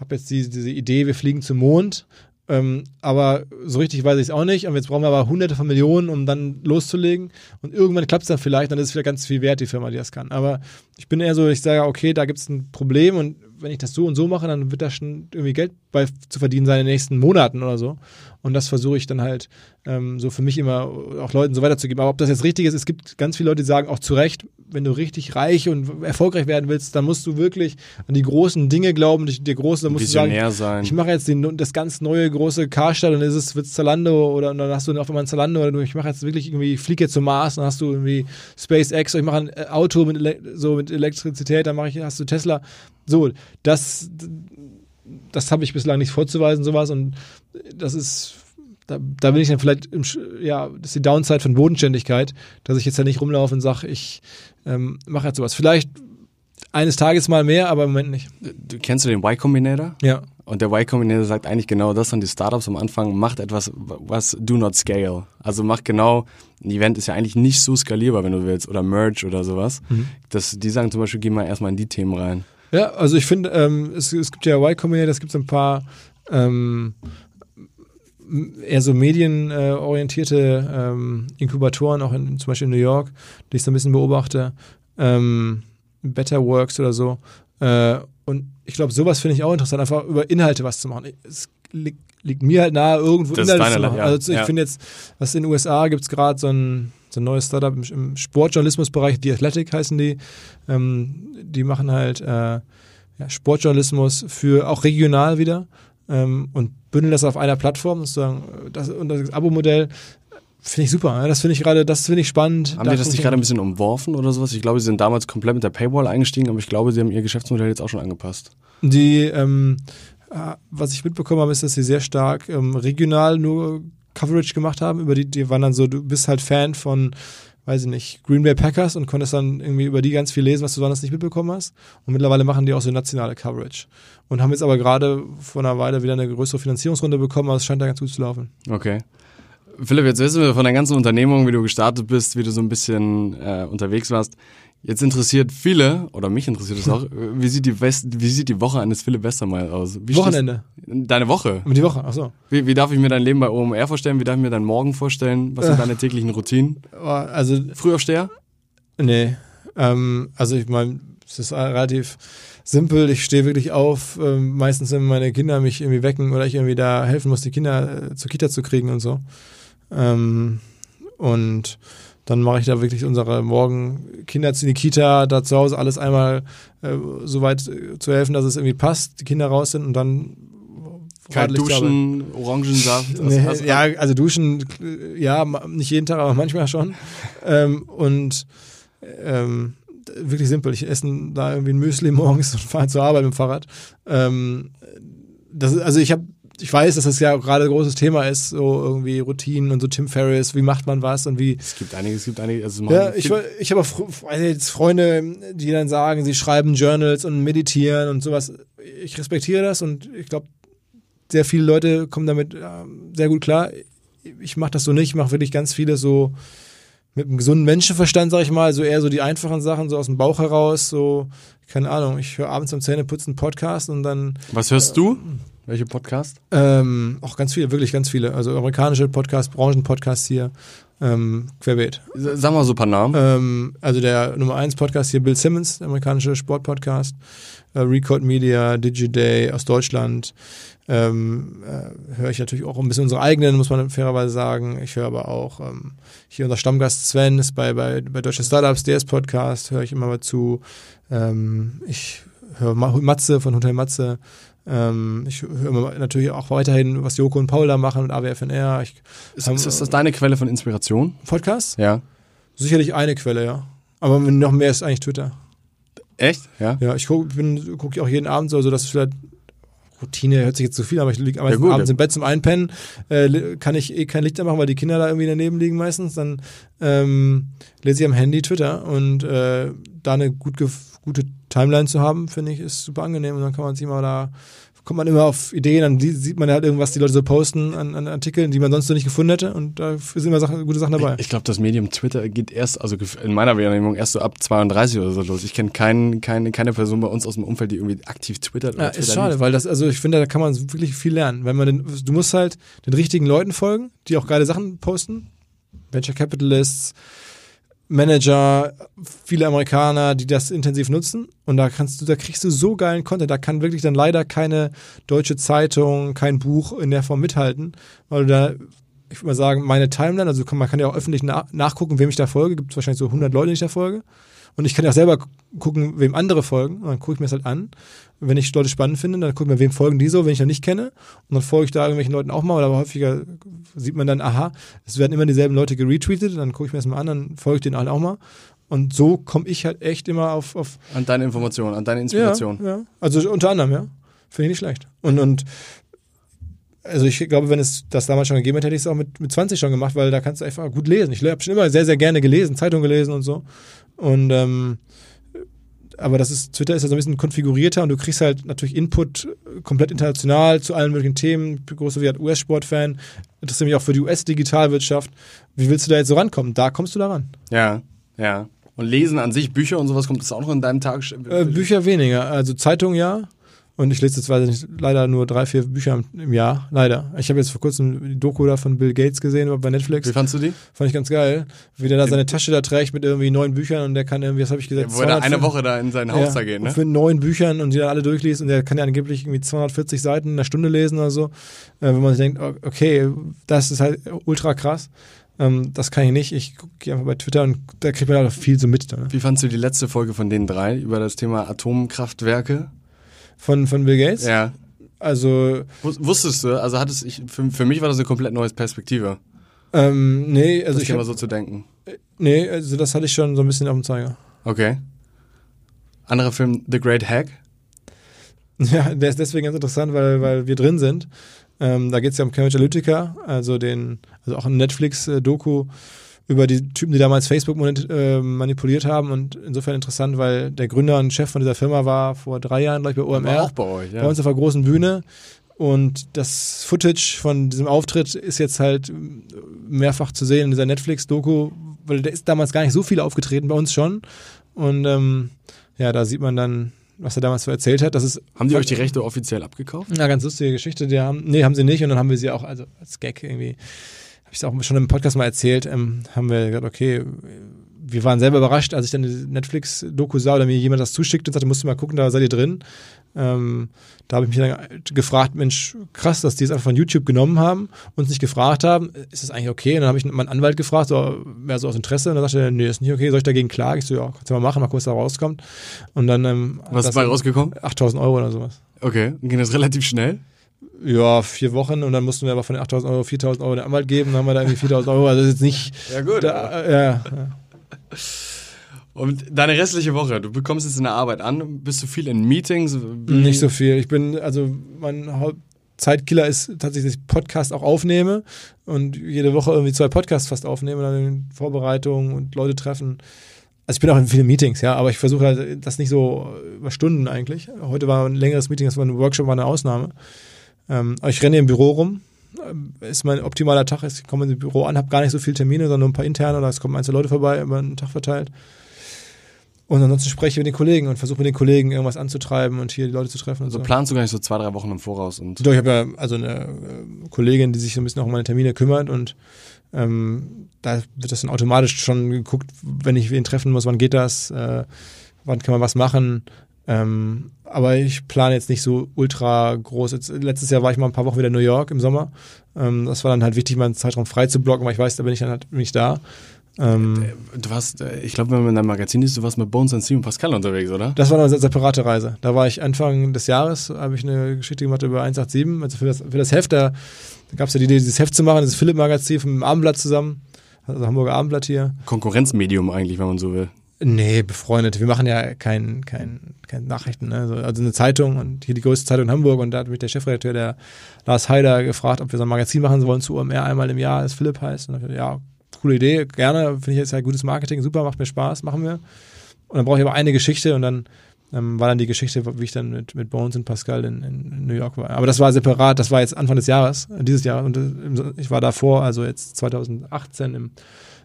habe jetzt diese, diese Idee, wir fliegen zum Mond. Ähm, aber so richtig weiß ich es auch nicht. Und jetzt brauchen wir aber hunderte von Millionen, um dann loszulegen. Und irgendwann klappt es dann vielleicht, dann ist es wieder ganz viel wert, die Firma, die das kann. Aber ich bin eher so, ich sage, okay, da gibt es ein Problem und wenn ich das so und so mache, dann wird da schon irgendwie Geld bei zu verdienen sein in den nächsten Monaten oder so. Und das versuche ich dann halt ähm, so für mich immer auch Leuten so weiterzugeben. Aber ob das jetzt richtig ist, es gibt ganz viele Leute, die sagen auch zu Recht, wenn du richtig reich und erfolgreich werden willst, dann musst du wirklich an die großen Dinge glauben, dir große, dann musst Visionär du sagen, sein. ich mache jetzt den, das ganz neue große Karstadt und dann ist es wird's Zalando oder dann hast du auf einmal ein Zalando oder du, ich mache jetzt wirklich irgendwie, fliege jetzt zum Mars, dann hast du irgendwie SpaceX oder ich mache ein äh, Auto mit, so mit Elektrizität, dann mache ich, hast du Tesla. So, das, das habe ich bislang nicht vorzuweisen, sowas und das ist da, da bin ich dann vielleicht, im, ja, das ist die Downside von Bodenständigkeit, dass ich jetzt ja nicht rumlaufe und sage, ich ähm, mache jetzt sowas. Vielleicht eines Tages mal mehr, aber im Moment nicht. Du kennst du den Y Combinator? Ja. Und der Y Combinator sagt eigentlich genau das an die Startups am Anfang, macht etwas, was do not scale. Also macht genau, ein Event ist ja eigentlich nicht so skalierbar, wenn du willst, oder Merge oder sowas. Mhm. Das, die sagen zum Beispiel, geh mal erstmal in die Themen rein. Ja, also ich finde, ähm, es, es gibt ja Y Combinator, es gibt so ein paar ähm, eher so medienorientierte ähm, Inkubatoren, auch in, zum Beispiel in New York, die ich so ein bisschen beobachte, ähm, Better Works oder so. Äh, und ich glaube, sowas finde ich auch interessant, einfach über Inhalte was zu machen. Es liegt, liegt mir halt nahe, irgendwo das Inhalte zu machen. Ja. Also ich ja. finde jetzt, was in den USA gibt es gerade so ein, so ein neues Startup im, im Sportjournalismusbereich, The Athletic heißen die. Ähm, die machen halt äh, ja, Sportjournalismus für auch regional wieder ähm, und bündeln das auf einer Plattform, sozusagen das, und das Abo-Modell Finde ich super. Ja? Das finde ich gerade, das finde ich spannend. Haben da die das nicht gerade ein bisschen umworfen oder sowas? Ich glaube, sie sind damals komplett mit der Paywall eingestiegen, aber ich glaube, sie haben ihr Geschäftsmodell jetzt auch schon angepasst. Die, ähm, äh, was ich mitbekommen habe, ist, dass sie sehr stark ähm, regional nur Coverage gemacht haben. Über die, die waren dann so, du bist halt Fan von weiß ich nicht, Green Bay Packers und konntest dann irgendwie über die ganz viel lesen, was du sonst nicht mitbekommen hast. Und mittlerweile machen die auch so nationale Coverage. Und haben jetzt aber gerade vor einer Weile wieder eine größere Finanzierungsrunde bekommen, aber es scheint da ganz gut zu laufen. Okay. Philipp, jetzt wissen wir von der ganzen Unternehmung, wie du gestartet bist, wie du so ein bisschen äh, unterwegs warst. Jetzt interessiert viele, oder mich interessiert es auch, wie sieht, die West, wie sieht die Woche eines Philipp Westermeier aus? Wie Wochenende. Deine Woche? Die Woche, ach so. Wie, wie, darf ich mir dein Leben bei OMR vorstellen? Wie darf ich mir deinen Morgen vorstellen? Was sind äh. deine täglichen Routinen? Also, Frühaufsteher? Nee. Ähm, also ich meine, es ist relativ simpel. Ich stehe wirklich auf, ähm, meistens wenn meine Kinder mich irgendwie wecken oder ich irgendwie da helfen muss, die Kinder äh, zur Kita zu kriegen und so. Ähm, und dann mache ich da wirklich unsere morgen Kinder in die Kita, da zu Hause alles einmal äh, so weit äh, zu helfen, dass es irgendwie passt, die Kinder raus sind und dann Kalt duschen, Orangensaft. [laughs] Nee, ja, also duschen, ja, nicht jeden Tag, aber manchmal schon. ähm, und ähm, wirklich simpel. Ich esse da irgendwie ein Müsli [laughs] morgens und fahre zur Arbeit mit dem Fahrrad. Ähm, das ist, also ich habe ich weiß, dass das ja gerade ein großes Thema ist, so irgendwie Routinen und so Tim Ferriss, wie macht man was und wie. Es gibt einige, es gibt einige. Also ja, ich, ich habe auch jetzt Freunde, die dann sagen, sie schreiben Journals und meditieren und sowas. Ich respektiere das und ich glaube, sehr viele Leute kommen damit sehr gut klar. Ich mache das so nicht, ich mache wirklich ganz viele so mit einem gesunden Menschenverstand, sag ich mal, so eher so die einfachen Sachen, so aus dem Bauch heraus, so, keine Ahnung, ich höre abends am Zähneputzen Podcast und dann. Was hörst äh, du? Welche Podcast? Ähm, auch ganz viele, wirklich ganz viele. Also amerikanische Podcasts, Branchenpodcasts hier, ähm, querbeet. Sag mal so ein paar Namen. Ähm, also der Nummer 1 Podcast hier, Bill Simmons, der amerikanische Sportpodcast. Äh, Record Media, DigiDay aus Deutschland. Ähm, äh, höre ich natürlich auch ein bisschen unsere eigenen, muss man fairerweise sagen. Ich höre aber auch ähm, hier unser Stammgast Sven ist bei, bei, bei Deutsche Startups, DS Podcast, höre ich immer mal zu. Ähm, ich höre Matze von Hotel Matze. Ähm, ich höre natürlich auch weiterhin, was Joko und Paul da machen mit AWFNR. Ich, ist, haben, ist, das deine Quelle von Inspiration? Podcast? Ja. Sicherlich eine Quelle, ja. Aber noch mehr ist eigentlich Twitter. Echt? Ja. Ja, ich gucke guck auch jeden Abend so, also dass vielleicht Routine hört sich jetzt zu viel, aber ich liege ja, abends ja. im Bett zum Einpennen, äh, kann ich eh kein Licht machen, weil die Kinder da irgendwie daneben liegen meistens. Dann ähm, lese ich am Handy Twitter und äh, da eine gut, gute Timeline zu haben, finde ich, ist super angenehm und dann kann man sich mal da kommt man immer auf Ideen, dann sieht man halt irgendwas, die Leute so posten an, an Artikeln, die man sonst so nicht gefunden hätte und da sind immer Sachen, gute Sachen dabei. Ich, ich glaube, das Medium Twitter geht erst, also in meiner Wahrnehmung erst so ab 32 oder so los. Ich kenne kein, kein, keine Person bei uns aus dem Umfeld, die irgendwie aktiv twittert. Oder ja, Twitter ist schade, liest. weil das, also ich finde, da kann man wirklich viel lernen. Wenn man den, du musst halt den richtigen Leuten folgen, die auch geile Sachen posten. Venture Capitalists, Manager, viele Amerikaner, die das intensiv nutzen. Und da kannst du, da kriegst du so geilen Content. Da kann wirklich dann leider keine deutsche Zeitung, kein Buch in der Form mithalten, weil du da, ich würde mal sagen, meine Timeline, also man kann ja auch öffentlich nachgucken, wem ich da folge. Gibt es wahrscheinlich so 100 Leute, die ich da folge. Und ich kann ja auch selber gucken, wem andere folgen. Und dann gucke ich mir das halt an. Wenn ich Leute spannend finde, dann gucke ich mir, wem folgen die so, wenn ich noch nicht kenne. Und dann folge ich da irgendwelchen Leuten auch mal. Oder häufiger sieht man dann, aha, es werden immer dieselben Leute geretweetet. Dann gucke ich mir das mal an, dann folge ich denen alle auch mal. Und so komme ich halt echt immer auf, auf. An deine Informationen, an deine Inspiration. Ja, ja. Also unter anderem, ja. Finde ich nicht schlecht. Und, und also ich glaube, wenn es das damals schon gegeben hätte, hätte ich es auch mit, mit 20 schon gemacht, weil da kannst du einfach gut lesen. Ich habe schon immer sehr, sehr gerne gelesen, Zeitung gelesen und so. Und ähm, aber das ist, Twitter ist ja so ein bisschen konfigurierter und du kriegst halt natürlich Input komplett international zu allen möglichen Themen. Ich bin großer US-Sportfan, interessiere mich auch für die US-Digitalwirtschaft. Wie willst du da jetzt so rankommen? Da kommst du da ran. Ja, ja. Und Lesen an sich, Bücher und sowas, kommt das auch noch in deinem Tag? Äh, Bücher weniger. Also Zeitungen ja. Und ich lese jetzt weiß ich nicht, leider nur drei, vier Bücher im Jahr. Leider. Ich habe jetzt vor kurzem die Doku da von Bill Gates gesehen bei Netflix. Wie fandst du die? Fand ich ganz geil. Wie der da seine Tasche da trägt mit irgendwie neun Büchern und der kann irgendwie, was habe ich gesagt? Ja, wo er da eine Woche da in sein Haus ja, da geht, ne? Für neun Büchern und die dann alle durchliest und der kann ja angeblich irgendwie 240 Seiten in einer Stunde lesen oder so. Äh, wenn man sich denkt, okay, das ist halt ultra krass. Ähm, das kann ich nicht. Ich gucke einfach bei Twitter und da kriegt man halt viel so mit. Ne? Wie fandst du die letzte Folge von den drei über das Thema Atomkraftwerke? Von, von Bill Gates? Ja. Also. Wusstest du, also hattest ich, für, für mich war das eine komplett neue Perspektive. Ähm, nee, also das ich hab, so zu denken. nee, also das hatte ich schon so ein bisschen auf dem Zeiger. Okay. Anderer Film, The Great Hack. [laughs] Ja, der ist deswegen ganz interessant, weil, weil wir drin sind. Ähm, da geht es ja um Cambridge Analytica, also den, also auch ein Netflix-Doku über die Typen, die damals Facebook äh, manipuliert haben und insofern interessant, weil der Gründer und Chef von dieser Firma war vor drei Jahren, glaube ich, bei OMR. War auch bei euch, ja. bei uns auf der großen Bühne. Und das Footage von diesem Auftritt ist jetzt halt mehrfach zu sehen in dieser Netflix-Doku, weil der ist damals gar nicht so viel aufgetreten, bei uns schon. Und ähm, ja, da sieht man dann, was er damals so erzählt hat. Das ist Haben die euch die Rechte offiziell abgekauft? eine ganz lustige Geschichte. Die haben, nee, haben sie nicht. Und dann haben wir sie auch, also als Gag irgendwie, habe ich es auch schon im Podcast mal erzählt, ähm, haben wir gesagt, okay, wir waren selber überrascht, als ich dann die Netflix-Doku sah oder mir jemand das zuschickt und sagte, musst du mal gucken, da seid ihr drin. Ähm, da habe ich mich dann gefragt, Mensch, krass, dass die es einfach von YouTube genommen haben, uns nicht gefragt haben, ist das eigentlich okay? Und dann habe ich meinen Anwalt gefragt, so, wer so aus Interesse, und dann sagte er, nee, ist nicht okay, soll ich dagegen klagen? Ich so, ja, kannst du mal machen, mal gucken, was da rauskommt. Und dann, ähm, Was ist dabei rausgekommen? 8000 Euro oder sowas. Okay. Ging das relativ schnell? Ja, vier Wochen und dann mussten wir aber von den 8000 Euro 4000 Euro den Anwalt geben, dann haben wir da irgendwie 4000 Euro, also das ist jetzt nicht, Ja, gut. da, ja, ja. [laughs] Und deine restliche Woche, du bekommst jetzt in der Arbeit an, bist du viel in Meetings? Nicht so viel. Ich bin, also mein Hauptzeitkiller ist tatsächlich, dass ich Podcast auch aufnehme und jede Woche irgendwie zwei Podcasts fast aufnehme, dann in Vorbereitung und Leute treffen. Also ich bin auch in vielen Meetings, ja, aber ich versuche halt das nicht so über Stunden eigentlich. Heute war ein längeres Meeting, das war ein Workshop, war eine Ausnahme. Ähm, ich renne im Büro rum. Ähm, Ist mein optimaler Tag. Ich komme ins Büro an, habe gar nicht so viele Termine, sondern nur ein paar interne oder es kommen einzelne Leute vorbei, über einen Tag verteilt. Und ansonsten spreche ich mit den Kollegen und versuche mit den Kollegen irgendwas anzutreiben und hier die Leute zu treffen. Und Also so. planst du gar nicht so zwei, drei Wochen im Voraus und Doch, ich habe ja also eine äh, Kollegin, die sich so ein bisschen auch um meine Termine kümmert und ähm, da wird das dann automatisch schon geguckt, wenn ich wen treffen muss, wann geht das, äh, wann kann man was machen. Ähm, aber ich plane jetzt nicht so ultra groß. Jetzt, letztes Jahr war ich mal ein paar Wochen wieder in New York im Sommer. Ähm, das war dann halt wichtig, mal einen Zeitraum frei zu blocken, weil ich weiß, da bin ich dann halt nicht da. Ähm, du warst, äh, ich glaube, wenn man in deinem Magazin ist, du warst mit Bones and Steve und Pascal unterwegs, oder? Das war eine separate Reise. Da war ich Anfang des Jahres, habe ich eine Geschichte gemacht über 187. Also für das, für das Heft, da, da gab es ja die Idee, dieses Heft zu machen, dieses Philipp-Magazin vom Abendblatt zusammen. Also Hamburger Abendblatt hier. Konkurrenzmedium eigentlich, wenn man so will. Nee, befreundet. Wir machen ja kein, kein, kein Nachrichten. Ne? Also, also eine Zeitung und hier die größte Zeitung in Hamburg. Und da hat mich der Chefredakteur, der Lars Heider, gefragt, ob wir so ein Magazin machen wollen zu OMR einmal im Jahr, das Philipp heißt. Und ich gesagt, ja, coole Idee, gerne. Finde ich jetzt halt gutes Marketing, super, macht mir Spaß, machen wir. Und dann brauche ich aber eine Geschichte und dann ähm, war dann die Geschichte, wie ich dann mit, mit Bones und Pascal in, in New York war. Aber das war separat, das war jetzt Anfang des Jahres, dieses Jahr. Und äh, ich war davor, also jetzt 2018 im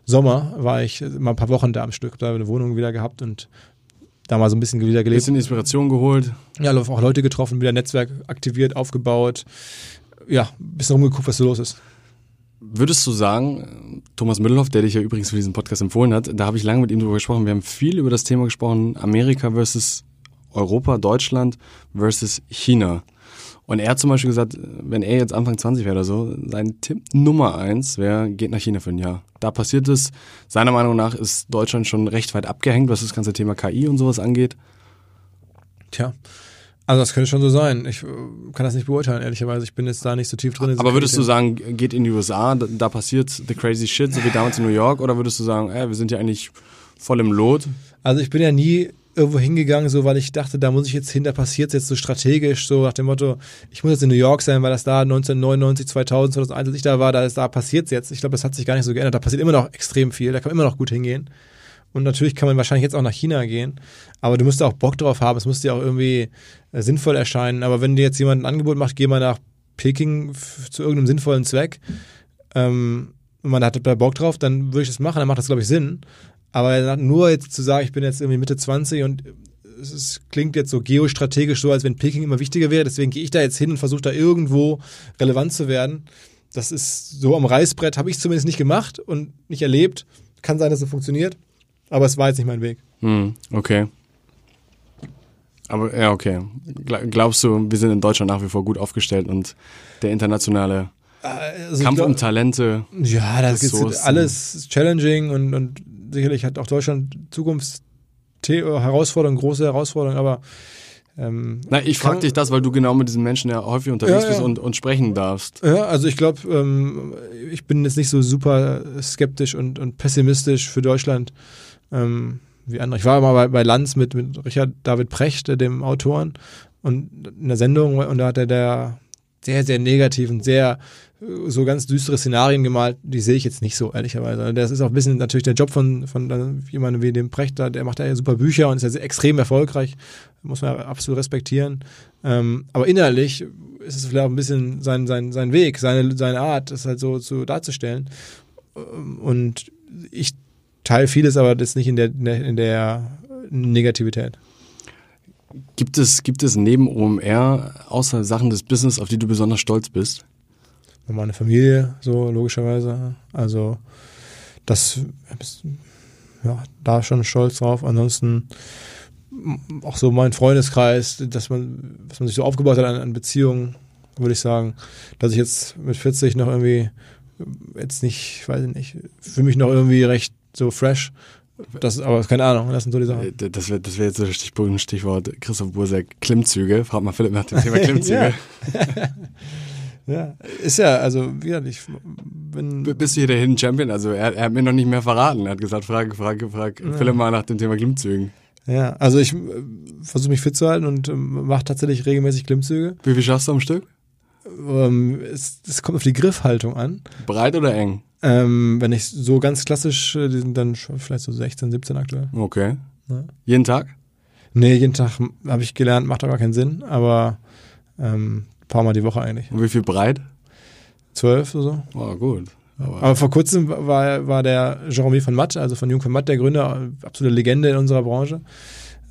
Sommer, war ich mal ein paar Wochen da am Stück, hab da eine Wohnung wieder gehabt und da mal so ein bisschen wieder gelebt. Bisschen Inspiration geholt. Ja, auch Leute getroffen, wieder Netzwerk aktiviert, aufgebaut. Ja, ein bisschen rumgeguckt, was so los ist. Würdest du sagen, Thomas Middelhoff, der dich ja übrigens für diesen Podcast empfohlen hat, da habe ich lange mit ihm drüber gesprochen. Wir haben viel über das Thema gesprochen, Amerika versus Europa, Deutschland versus China. Und er hat zum Beispiel gesagt, wenn er jetzt Anfang 20 wäre oder so, sein Tipp Nummer eins wäre, geht nach China für ein Jahr. Da passiert es. Seiner Meinung nach ist Deutschland schon recht weit abgehängt, was das ganze Thema KI und sowas angeht. Tja. Also das könnte schon so sein. Ich äh, kann das nicht beurteilen, ehrlicherweise. Ich bin jetzt da nicht so tief drin. in Aber würdest du sagen, geht in die USA, da, da passiert the crazy shit, so wie damals in New York, oder würdest du sagen, ey, wir sind ja eigentlich voll im Lot? Also ich bin ja nie irgendwo hingegangen, so weil ich dachte, da muss ich jetzt hin, da passiert jetzt so strategisch, so nach dem Motto, ich muss jetzt in New York sein, weil das da 1999, 2000, 2001, als ich da war, da, da passiert jetzt. Ich glaube, das hat sich gar nicht so geändert. Da passiert immer noch extrem viel, da kann man immer noch gut hingehen. Und natürlich kann man wahrscheinlich jetzt auch nach China gehen, aber du musst da auch Bock drauf haben, es muss dir auch irgendwie äh, sinnvoll erscheinen. Aber wenn dir jetzt jemand ein Angebot macht, geh mal nach Peking zu irgendeinem sinnvollen Zweck, ähm, und man hat da Bock drauf, dann würde ich das machen, dann macht das, glaube ich, Sinn. Aber nur jetzt zu sagen, ich bin jetzt irgendwie Mitte 20 und es ist, klingt jetzt so geostrategisch so, als wenn Peking immer wichtiger wäre, deswegen gehe ich da jetzt hin und versuche da irgendwo relevant zu werden. Das ist so am Reißbrett, habe ich zumindest nicht gemacht und nicht erlebt. Kann sein, dass es funktioniert, aber es war jetzt nicht mein Weg. Hm, okay. Aber ja, okay. Gla- Glaubst du, wir sind in Deutschland nach wie vor gut aufgestellt und der internationale Also ich Kampf glaub- um Talente? Ja, das ist alles challenging und, und sicherlich hat auch Deutschland Zukunftsherausforderungen, große Herausforderungen, aber Ähm, Na, ich frage dich das, weil du genau mit diesen Menschen ja häufig unterwegs Ja, bist ja. und, und sprechen darfst. Ja, also ich glaube, ähm, ich bin jetzt nicht so super skeptisch und, und pessimistisch für Deutschland ähm, wie andere. Ich war mal bei, bei Lanz mit, mit Richard David Precht, äh, dem Autoren, und in der Sendung und da hat er der sehr, sehr negativ und sehr so ganz düstere Szenarien gemalt, die sehe ich jetzt nicht so, ehrlicherweise. Das ist auch ein bisschen natürlich der Job von, von jemandem wie dem Precht, da, der macht ja super Bücher und ist ja extrem erfolgreich, muss man ja absolut respektieren. Ähm, aber innerlich ist es vielleicht auch ein bisschen sein, sein, sein Weg, seine, seine Art, das halt so zu darzustellen. Ähm, Und ich teile vieles, aber das nicht in der, in der, in der Negativität. Gibt es, gibt es neben OMR außer Sachen des Business, auf die du besonders stolz bist? Meine Familie, so logischerweise. Also das ja, da schon stolz drauf. Ansonsten m, auch so mein Freundeskreis, dass man, was man sich so aufgebaut hat an, an Beziehungen, würde ich sagen, dass ich jetzt mit 40 noch irgendwie jetzt nicht, weiß ich nicht, für mich noch irgendwie recht so fresh. Das aber keine Ahnung, das sind so die Sachen. Äh, Das wäre das wär jetzt so Stichpunkt, Stichwort Christoph Bursack, Klimmzüge. Frag mal Philipp nach dem Thema [laughs] Klimmzüge. [laughs] Ja, ist ja, also wie gesagt, ich bin Bist du hier der Hidden Champion? Also er, er hat mir noch nicht mehr verraten. Er hat gesagt, frag, frag, frag Philipp mal nach dem Thema Klimmzügen. Ja, also ich äh, versuche mich fit zu halten und ähm, mache tatsächlich regelmäßig Klimmzüge. Wie viel schaffst du am Stück? Ähm, es, es kommt auf die Griffhaltung an. Breit oder eng? Ähm, wenn ich so ganz klassisch, äh, die sind dann schon vielleicht so 16, 17 aktuell. Okay. Ja. Jeden Tag? Nee, jeden Tag habe ich gelernt, macht aber keinen Sinn, aber ähm, ein paar Mal die Woche eigentlich. Und wie viel breit? Zwölf oder so. Oh, gut. Aber, Aber vor kurzem war, war der Jeremy von Matt, also von Jung von Matt, der Gründer, absolute Legende in unserer Branche,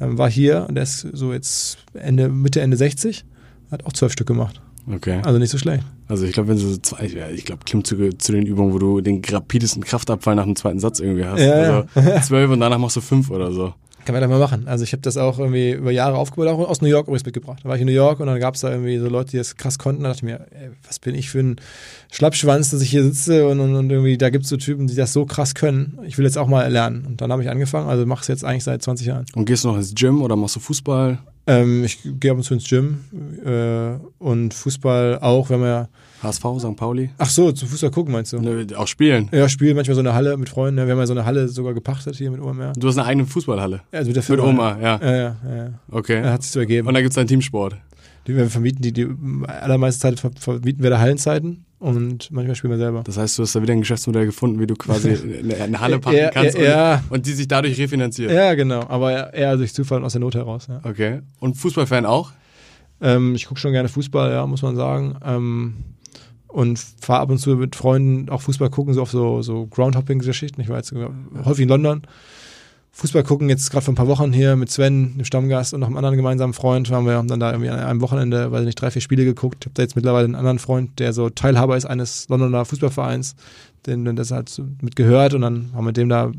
ähm, war hier und der ist so jetzt Ende, Mitte, Ende 60, hat auch zwölf Stück gemacht. okay. Also nicht so schlecht. Also ich glaube, wenn du so zwei, ja, ich glaube, Klimmzüge zu den Übungen, wo du den rapidesten Kraftabfall nach dem zweiten Satz irgendwie hast. Ja, also zwölf und danach machst du fünf oder so. Kann man da mal machen. Also ich habe das auch irgendwie über Jahre aufgebaut, auch aus New York übrigens mitgebracht. Da war ich in New York und dann gab es da irgendwie so Leute, die das krass konnten. Da dachte ich mir, ey, was bin ich für ein Schlappschwanz, dass ich hier sitze und, und, und irgendwie, da gibt es so Typen, die das so krass können. Ich will jetzt auch mal lernen. Und dann habe ich angefangen, also mache es jetzt eigentlich seit 20 Jahren. Und gehst du noch ins Gym oder machst du Fußball? Ähm, ich gehe ab und zu ins Gym äh, und Fußball auch, wenn wir ja. HSV, St. Pauli? Ach so, zum Fußball gucken meinst du? Nö, auch spielen. Ja, spielen manchmal so eine Halle mit Freunden. Wir haben ja so eine Halle sogar gepachtet hier mit OMR. Du hast eine eigene Fußballhalle. Also mit der Mit Firma. Oma, ja. Ja, ja, ja. Okay. Hat sich so ergeben. Und da gibt's einen Teamsport. Die wir vermieten, die, die allermeiste Zeit ver vermieten wir da Hallenzeiten und manchmal spielen wir selber. Das heißt, du hast da wieder ein Geschäftsmodell gefunden, wie du quasi [laughs] eine, Halle packen Ja, kannst ja. Und, und die sich dadurch refinanziert. Ja, genau, aber eher durch Zufall und aus der Not heraus. Ja. Okay. Und Fußballfan auch? Ähm, ich gucke schon gerne Fußball, ja, muss man sagen. Ähm, und fahre ab und zu mit Freunden auch Fußball gucken, so auf so, so Groundhopping-Geschichten. Ich war jetzt häufig in London. Fußball gucken, jetzt gerade vor ein paar Wochen hier mit Sven, dem Stammgast und noch einem anderen gemeinsamen Freund, waren wir haben dann da irgendwie an einem Wochenende, weiß ich nicht, drei, vier Spiele geguckt. Ich habe da jetzt mittlerweile einen anderen Freund, der so Teilhaber ist eines Londoner Fußballvereins, den den das halt mitgehört und dann haben wir dem da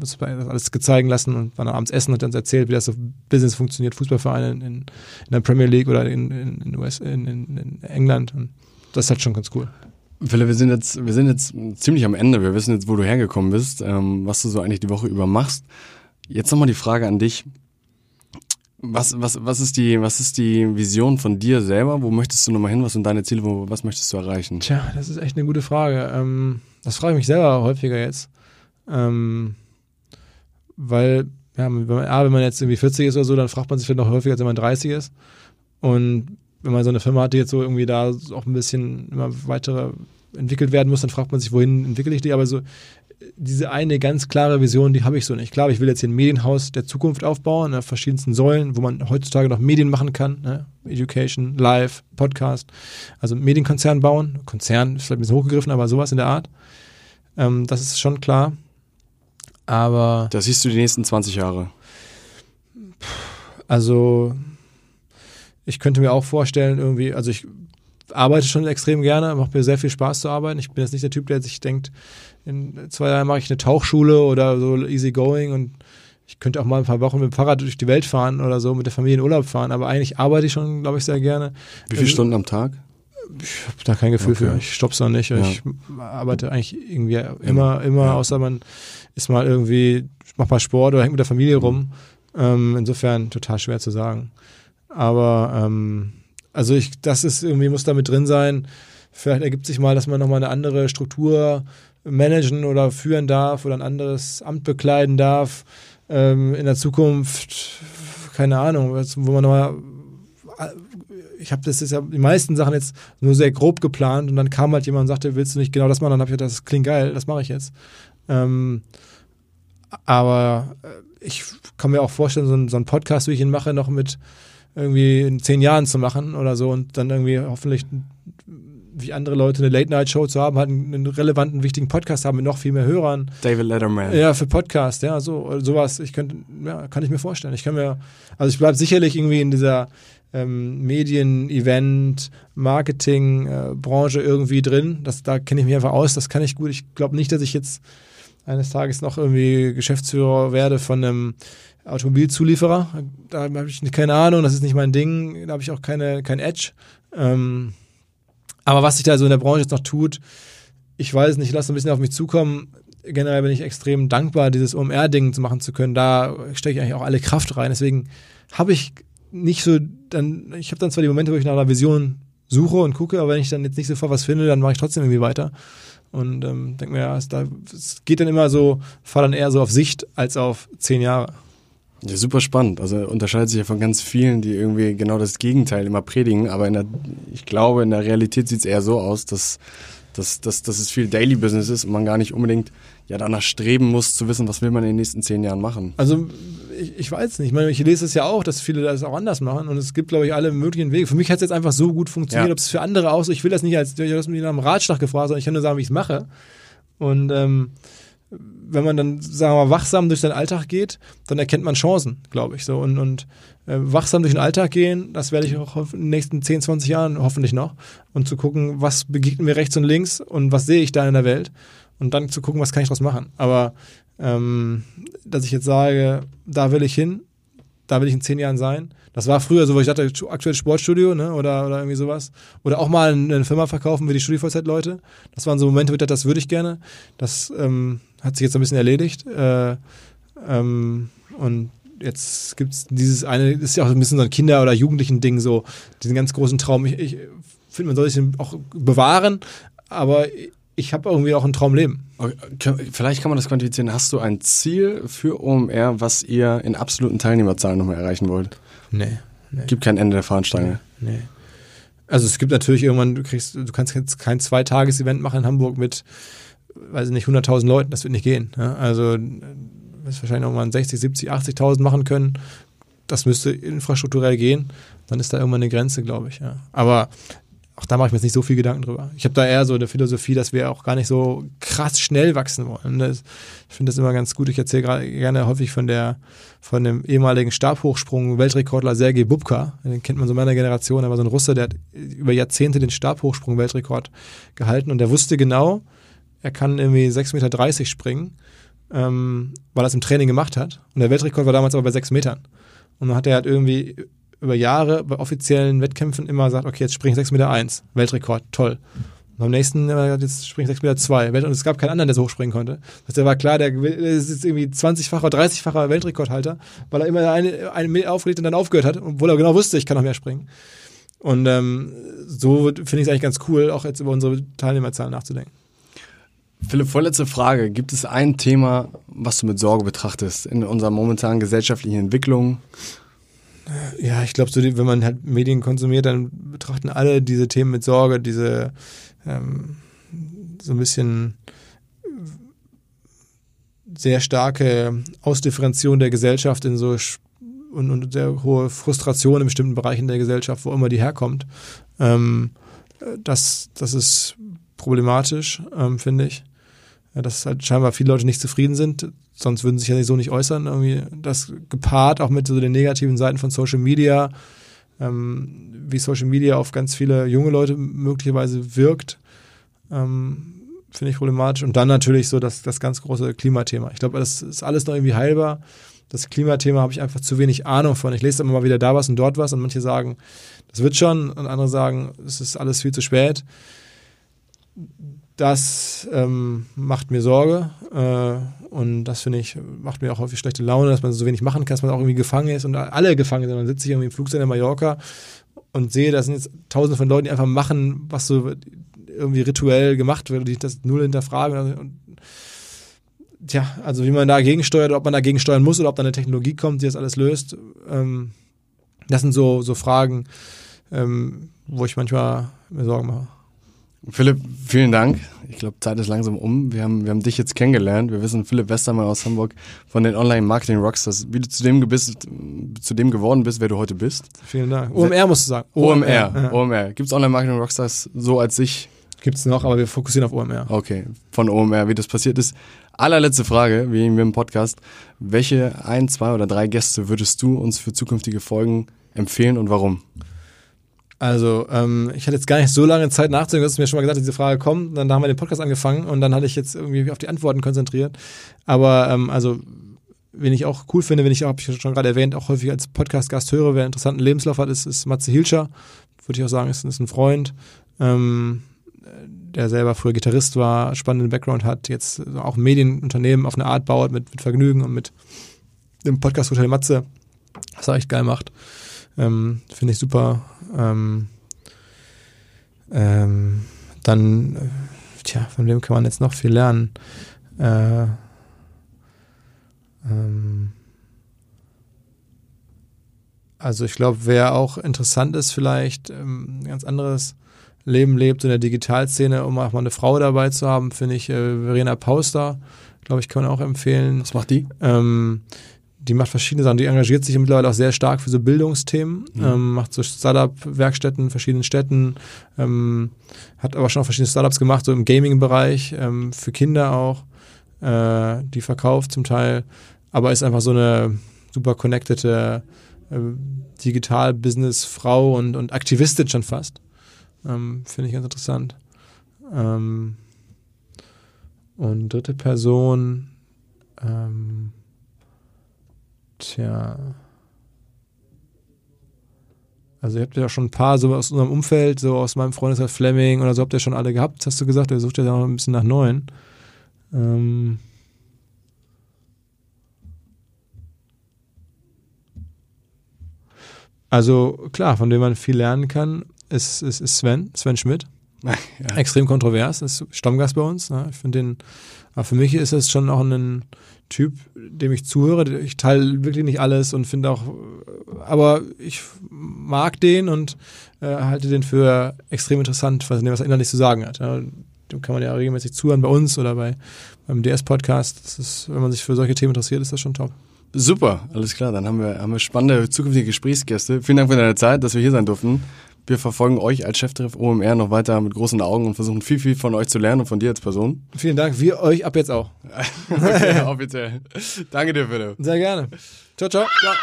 alles gezeigen lassen und waren abends essen und uns erzählt, wie das so Business funktioniert, Fußballvereine in, in, der Premier League oder in, in, in, in, in England. Und das ist halt schon ganz cool. Philipp, wir sind jetzt, wir sind jetzt ziemlich am Ende. Wir wissen jetzt, wo du hergekommen bist, ähm, was du so eigentlich die Woche über machst. Jetzt nochmal die Frage an dich. Was, was, was, ist die, was ist die Vision von dir selber? Wo möchtest du nochmal hin? Was sind deine Ziele? Wo, was möchtest du erreichen? Tja, das ist echt eine gute Frage. Ähm, das frage ich mich selber häufiger jetzt. Ähm, weil, ja, wenn man, A, wenn man jetzt irgendwie 40 ist oder so, dann fragt man sich vielleicht noch häufiger, als wenn man 30 ist. Und wenn man so eine Firma hat, die jetzt so irgendwie da auch ein bisschen immer weiter entwickelt werden muss, dann fragt man sich, wohin entwickle ich die? Aber so diese eine ganz klare Vision, die habe ich so nicht. Klar, ich will jetzt hier ein Medienhaus der Zukunft aufbauen, auf verschiedensten Säulen, wo man heutzutage noch Medien machen kann, ne? Education, Live, Podcast, also Medienkonzern bauen. Konzern ist vielleicht ein bisschen hochgegriffen, aber sowas in der Art. Ähm, das ist schon klar. Aber Das siehst du die nächsten 20 Jahre. Also, ich könnte mir auch vorstellen, irgendwie, also ich arbeite schon extrem gerne, macht mir sehr viel Spaß zu arbeiten. Ich bin jetzt nicht der Typ, der sich denkt, in zwei Jahren mache ich eine Tauchschule oder so easy going und ich könnte auch mal ein paar Wochen mit dem Fahrrad durch die Welt fahren oder so, mit der Familie in Urlaub fahren, aber eigentlich arbeite ich schon, glaube ich, sehr gerne. Wie viele Also, Stunden am Tag? Ich habe da kein Gefühl Okay. für. Ich stopp's noch nicht. Ja. Ich arbeite eigentlich irgendwie immer, immer, Ja. außer man ist mal irgendwie, macht mal Sport oder hängt mit der Familie rum. Ähm, insofern total schwer zu sagen. Aber ähm, also ich, das ist irgendwie muss damit drin sein. Vielleicht ergibt sich mal, dass man nochmal eine andere Struktur managen oder führen darf oder ein anderes Amt bekleiden darf. Ähm, in der Zukunft, keine Ahnung, wo man nochmal ich habe das ist ja die meisten Sachen jetzt nur sehr grob geplant und dann kam halt jemand und sagte, willst du nicht genau das machen? Dann habe ich gedacht, das klingt geil, das mache ich jetzt. Ähm, aber äh, ich kann mir auch vorstellen, so, ein, so einen Podcast, wie ich ihn mache, noch mit irgendwie in zehn Jahren zu machen oder so und dann irgendwie hoffentlich wie andere Leute eine Late-Night-Show zu haben, halt einen relevanten, wichtigen Podcast haben mit noch viel mehr Hörern. David Letterman. Ja, für Podcast, ja, so sowas. Ich könnte, ja, kann ich mir vorstellen. Ich kann mir, also ich bleibe sicherlich irgendwie in dieser ähm, Medien, Event, Marketing, äh, Branche irgendwie drin. Das, da kenne ich mich einfach aus, das kann ich gut. Ich glaube nicht, dass ich jetzt eines Tages noch irgendwie Geschäftsführer werde von einem Automobilzulieferer. Da habe ich keine Ahnung, das ist nicht mein Ding, da habe ich auch keine, kein Edge. Ähm, aber was sich da so in der Branche jetzt noch tut, ich weiß nicht, ich lasse ein bisschen auf mich zukommen. Generell bin ich extrem dankbar, dieses OMR-Ding zu machen zu können. Da stecke ich eigentlich auch alle Kraft rein. Deswegen habe ich nicht so, dann, ich habe dann zwar die Momente, wo ich nach einer Vision suche und gucke, aber wenn ich dann jetzt nicht sofort was finde, dann mache ich trotzdem irgendwie weiter. Und ähm, denke mir, ja, es, da, es geht dann immer so, fahr dann eher so auf Sicht als auf zehn Jahre. Ja, super spannend. Also unterscheidet sich ja von ganz vielen, die irgendwie genau das Gegenteil immer predigen. Aber der, ich glaube, in der Realität sieht es eher so aus, dass, dass, dass, dass es viel Daily Business ist und man gar nicht unbedingt ja danach streben muss, zu wissen, was will man in den nächsten zehn Jahren machen. Also ich, ich weiß nicht. Ich meine, ich lese es ja auch, dass viele das auch anders machen und es gibt, glaube ich, alle möglichen Wege. Für mich hat es jetzt einfach so gut funktioniert, ja. ob es für andere auch so, ich will das nicht als, du hast mich nach einem Ratschlag gefragt, sondern ich kann nur sagen, wie ich es mache. Und ähm, wenn man dann, sagen wir mal, wachsam durch seinen Alltag geht, dann erkennt man Chancen, glaube ich. So. Und, und äh, wachsam durch den Alltag gehen, das werde ich auch in den nächsten 10, 20 Jahren hoffentlich noch. Und zu gucken, was begegnet mir rechts und links und was sehe ich da in der Welt. Und dann zu gucken, was kann ich daraus machen. Aber ähm, dass ich jetzt sage, da will ich hin, da will ich in zehn Jahren sein. Das war früher so, wo ich dachte, aktuelles Sportstudio, ne, oder, oder irgendwie sowas. Oder auch mal eine Firma verkaufen wie die StudiVZ-Leute. Das waren so Momente, wo ich dachte, das würde ich gerne. Das ähm, hat sich jetzt ein bisschen erledigt. Äh, ähm, und jetzt gibt es dieses eine, das ist ja auch ein bisschen so ein Kinder- oder Jugendlichen-Ding, so diesen ganz großen Traum. Ich, ich finde, man soll sich den auch bewahren, aber ich habe irgendwie auch ein Traumleben. Vielleicht kann man das quantifizieren. Hast du ein Ziel für OMR, was ihr in absoluten Teilnehmerzahlen nochmal erreichen wollt? Nee. nee. Gibt kein Ende der Fahnenstange. Nee. nee. Also es gibt natürlich irgendwann, du kriegst, du kannst jetzt kein Zweitages-Event machen in Hamburg mit, weiß ich nicht, 100.000 Leuten, das wird nicht gehen. Ja? Also wirst wahrscheinlich nochmal 60, 70, 80.000 machen können. Das müsste infrastrukturell gehen. Dann ist da irgendwann eine Grenze, glaube ich. Ja. Aber auch da mache ich mir jetzt nicht so viel Gedanken drüber. Ich habe da eher so eine Philosophie, dass wir auch gar nicht so krass schnell wachsen wollen. Das, ich finde das immer ganz gut. Ich erzähle gerade gerne häufig von der von dem ehemaligen Stabhochsprung-Weltrekordler Sergei Bubka. Den kennt man so meiner Generation. Er war so ein Russe, der hat über Jahrzehnte den Stabhochsprung-Weltrekord gehalten und der wusste genau, er kann irgendwie 6,30 Meter springen, ähm, weil er es im Training gemacht hat. Und der Weltrekord war damals aber bei 6 Metern. Und dann hat er halt irgendwie über Jahre bei offiziellen Wettkämpfen immer sagt, okay, jetzt springe ich 6 Meter 1, Weltrekord, toll. Und beim nächsten, jetzt springe ich 6 Meter 2, und es gab keinen anderen, der so hoch springen konnte. Das der war klar, der ist jetzt irgendwie 20-facher, 30-facher Weltrekordhalter, weil er immer eine, eine Meter aufgelegt und dann aufgehört hat, obwohl er genau wusste, ich kann noch mehr springen. Und ähm, so finde ich es eigentlich ganz cool, auch jetzt über unsere Teilnehmerzahlen nachzudenken. Philipp, vorletzte Frage. Gibt es ein Thema, was du mit Sorge betrachtest in unserer momentanen gesellschaftlichen Entwicklung? Ja, ich glaube, so wenn man halt Medien konsumiert, dann betrachten alle diese Themen mit Sorge, diese ähm, so ein bisschen sehr starke Ausdifferenzierung der Gesellschaft in so und, und sehr hohe Frustration in bestimmten Bereichen der Gesellschaft, wo immer die herkommt. Ähm, das, das ist problematisch, ähm, finde ich. Ja, dass halt scheinbar viele Leute nicht zufrieden sind sonst würden sie sich ja so nicht äußern. Irgendwie das gepaart auch mit so den negativen Seiten von Social Media, ähm, wie Social Media auf ganz viele junge Leute möglicherweise wirkt, ähm, finde ich problematisch. Und dann natürlich so das, das ganz große Klimathema. Ich glaube, das ist alles noch irgendwie heilbar. Das Klimathema habe ich einfach zu wenig Ahnung von. Ich lese immer mal wieder da was und dort was und manche sagen, das wird schon und andere sagen, es ist alles viel zu spät das ähm, macht mir Sorge äh, und das finde ich, macht mir auch häufig schlechte Laune, dass man so wenig machen kann, dass man auch irgendwie gefangen ist und alle gefangen sind. Dann sitze ich irgendwie im Flugzeug in Mallorca und sehe, da sind jetzt tausende von Leuten, die einfach machen, was so irgendwie rituell gemacht wird die das null hinterfragen. Und, tja, also wie man dagegen steuert, ob man dagegen steuern muss oder ob da eine Technologie kommt, die das alles löst, ähm, das sind so, so Fragen, ähm, wo ich manchmal mir Sorgen mache. Philipp, vielen Dank. Ich glaube, Zeit ist langsam um. Wir haben, wir haben dich jetzt kennengelernt. Wir wissen Philipp Westermann aus Hamburg von den Online-Marketing-Rockstars, wie du zu dem, bist, zu dem geworden bist, wer du heute bist. Vielen Dank. OMR musst du sagen. OMR. Ja. OMR. Gibt es Online-Marketing-Rockstars so als sich? Gibt es noch, aber wir fokussieren auf OMR. Okay, von OMR, wie das passiert ist. Allerletzte Frage, wie im Podcast. Welche ein, zwei oder drei Gäste würdest du uns für zukünftige Folgen empfehlen und warum? Also, ähm, ich hatte jetzt gar nicht so lange Zeit nachzudenken, du hast mir schon mal gesagt, dass diese Frage kommt. Dann haben wir den Podcast angefangen und dann hatte ich jetzt irgendwie auf die Antworten konzentriert. Aber, ähm, also, wen ich auch cool finde, wenn ich auch, habe ich schon gerade erwähnt, auch häufig als Podcast-Gast höre, wer einen interessanten Lebenslauf hat, ist, ist Matze Hilscher. Würde ich auch sagen, ist, ist ein Freund. Ähm, der selber früher Gitarrist war, spannenden Background hat, jetzt auch Medienunternehmen auf eine Art baut, mit, mit Vergnügen und mit dem Podcast Hotel Matze, was er echt geil macht. Ähm, Finde ich super. Ähm, ähm, dann, tja, von wem kann man jetzt noch viel lernen? Äh, ähm, also ich glaube, wer auch interessant ist, vielleicht ähm, ein ganz anderes Leben lebt in der Digitalszene, um auch mal eine Frau dabei zu haben, finde ich äh, Verena Pauster, glaube ich, kann man auch empfehlen. Was macht die? Ähm, die macht verschiedene Sachen. Die engagiert sich mittlerweile auch sehr stark für so Bildungsthemen, mhm. ähm, macht so Startup-Werkstätten in verschiedenen Städten, ähm, hat aber schon auch verschiedene Startups gemacht, so im Gaming-Bereich, ähm, für Kinder auch, äh, die verkauft zum Teil, aber ist einfach so eine super connectede äh, Digital-Business-Frau und, und Aktivistin schon fast. Ähm, Finde ich ganz interessant. Ähm, und dritte Person, ähm, Tja. Also ihr habt ja schon ein paar so aus unserem Umfeld, so aus meinem Freundeskreis Fleming oder so, habt ihr schon alle gehabt, hast du gesagt, ihr sucht ja noch ein bisschen nach neuen. Ähm also klar, von dem man viel lernen kann, ist, ist, ist Sven, Sven Schmidt. Ja. Extrem kontrovers, ist Stammgast bei uns. Ne? Ich finde den, aber für mich ist es schon auch ein Typ, dem ich zuhöre. Ich teile wirklich nicht alles und finde auch, aber ich mag den und äh, halte den für extrem interessant, was, was er innerlich zu sagen hat. Ja, dem kann man ja regelmäßig zuhören bei uns oder bei, beim DS-Podcast. Wenn man sich für solche Themen interessiert, ist das schon top. Super, alles klar. Dann haben wir, haben wir spannende zukünftige Gesprächsgäste. Vielen Dank für deine Zeit, dass wir hier sein durften. Wir verfolgen euch als Cheftreff OMR noch weiter mit großen Augen und versuchen viel, viel von euch zu lernen und von dir als Person. Vielen Dank. Wir euch ab jetzt auch. [laughs] okay, offiziell. Danke dir, Philipp. Sehr gerne. Ciao, ciao. ciao.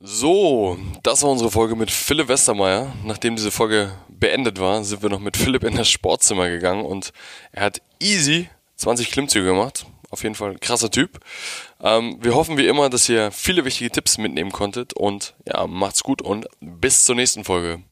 So, das war unsere Folge mit Philipp Westermeier. Nachdem diese Folge beendet war, sind wir noch mit Philipp in das Sportzimmer gegangen und er hat easy 20 Klimmzüge gemacht auf jeden Fall ein krasser Typ. Ähm, wir hoffen wie immer, dass ihr viele wichtige Tipps mitnehmen konntet und ja, macht's gut und bis zur nächsten Folge.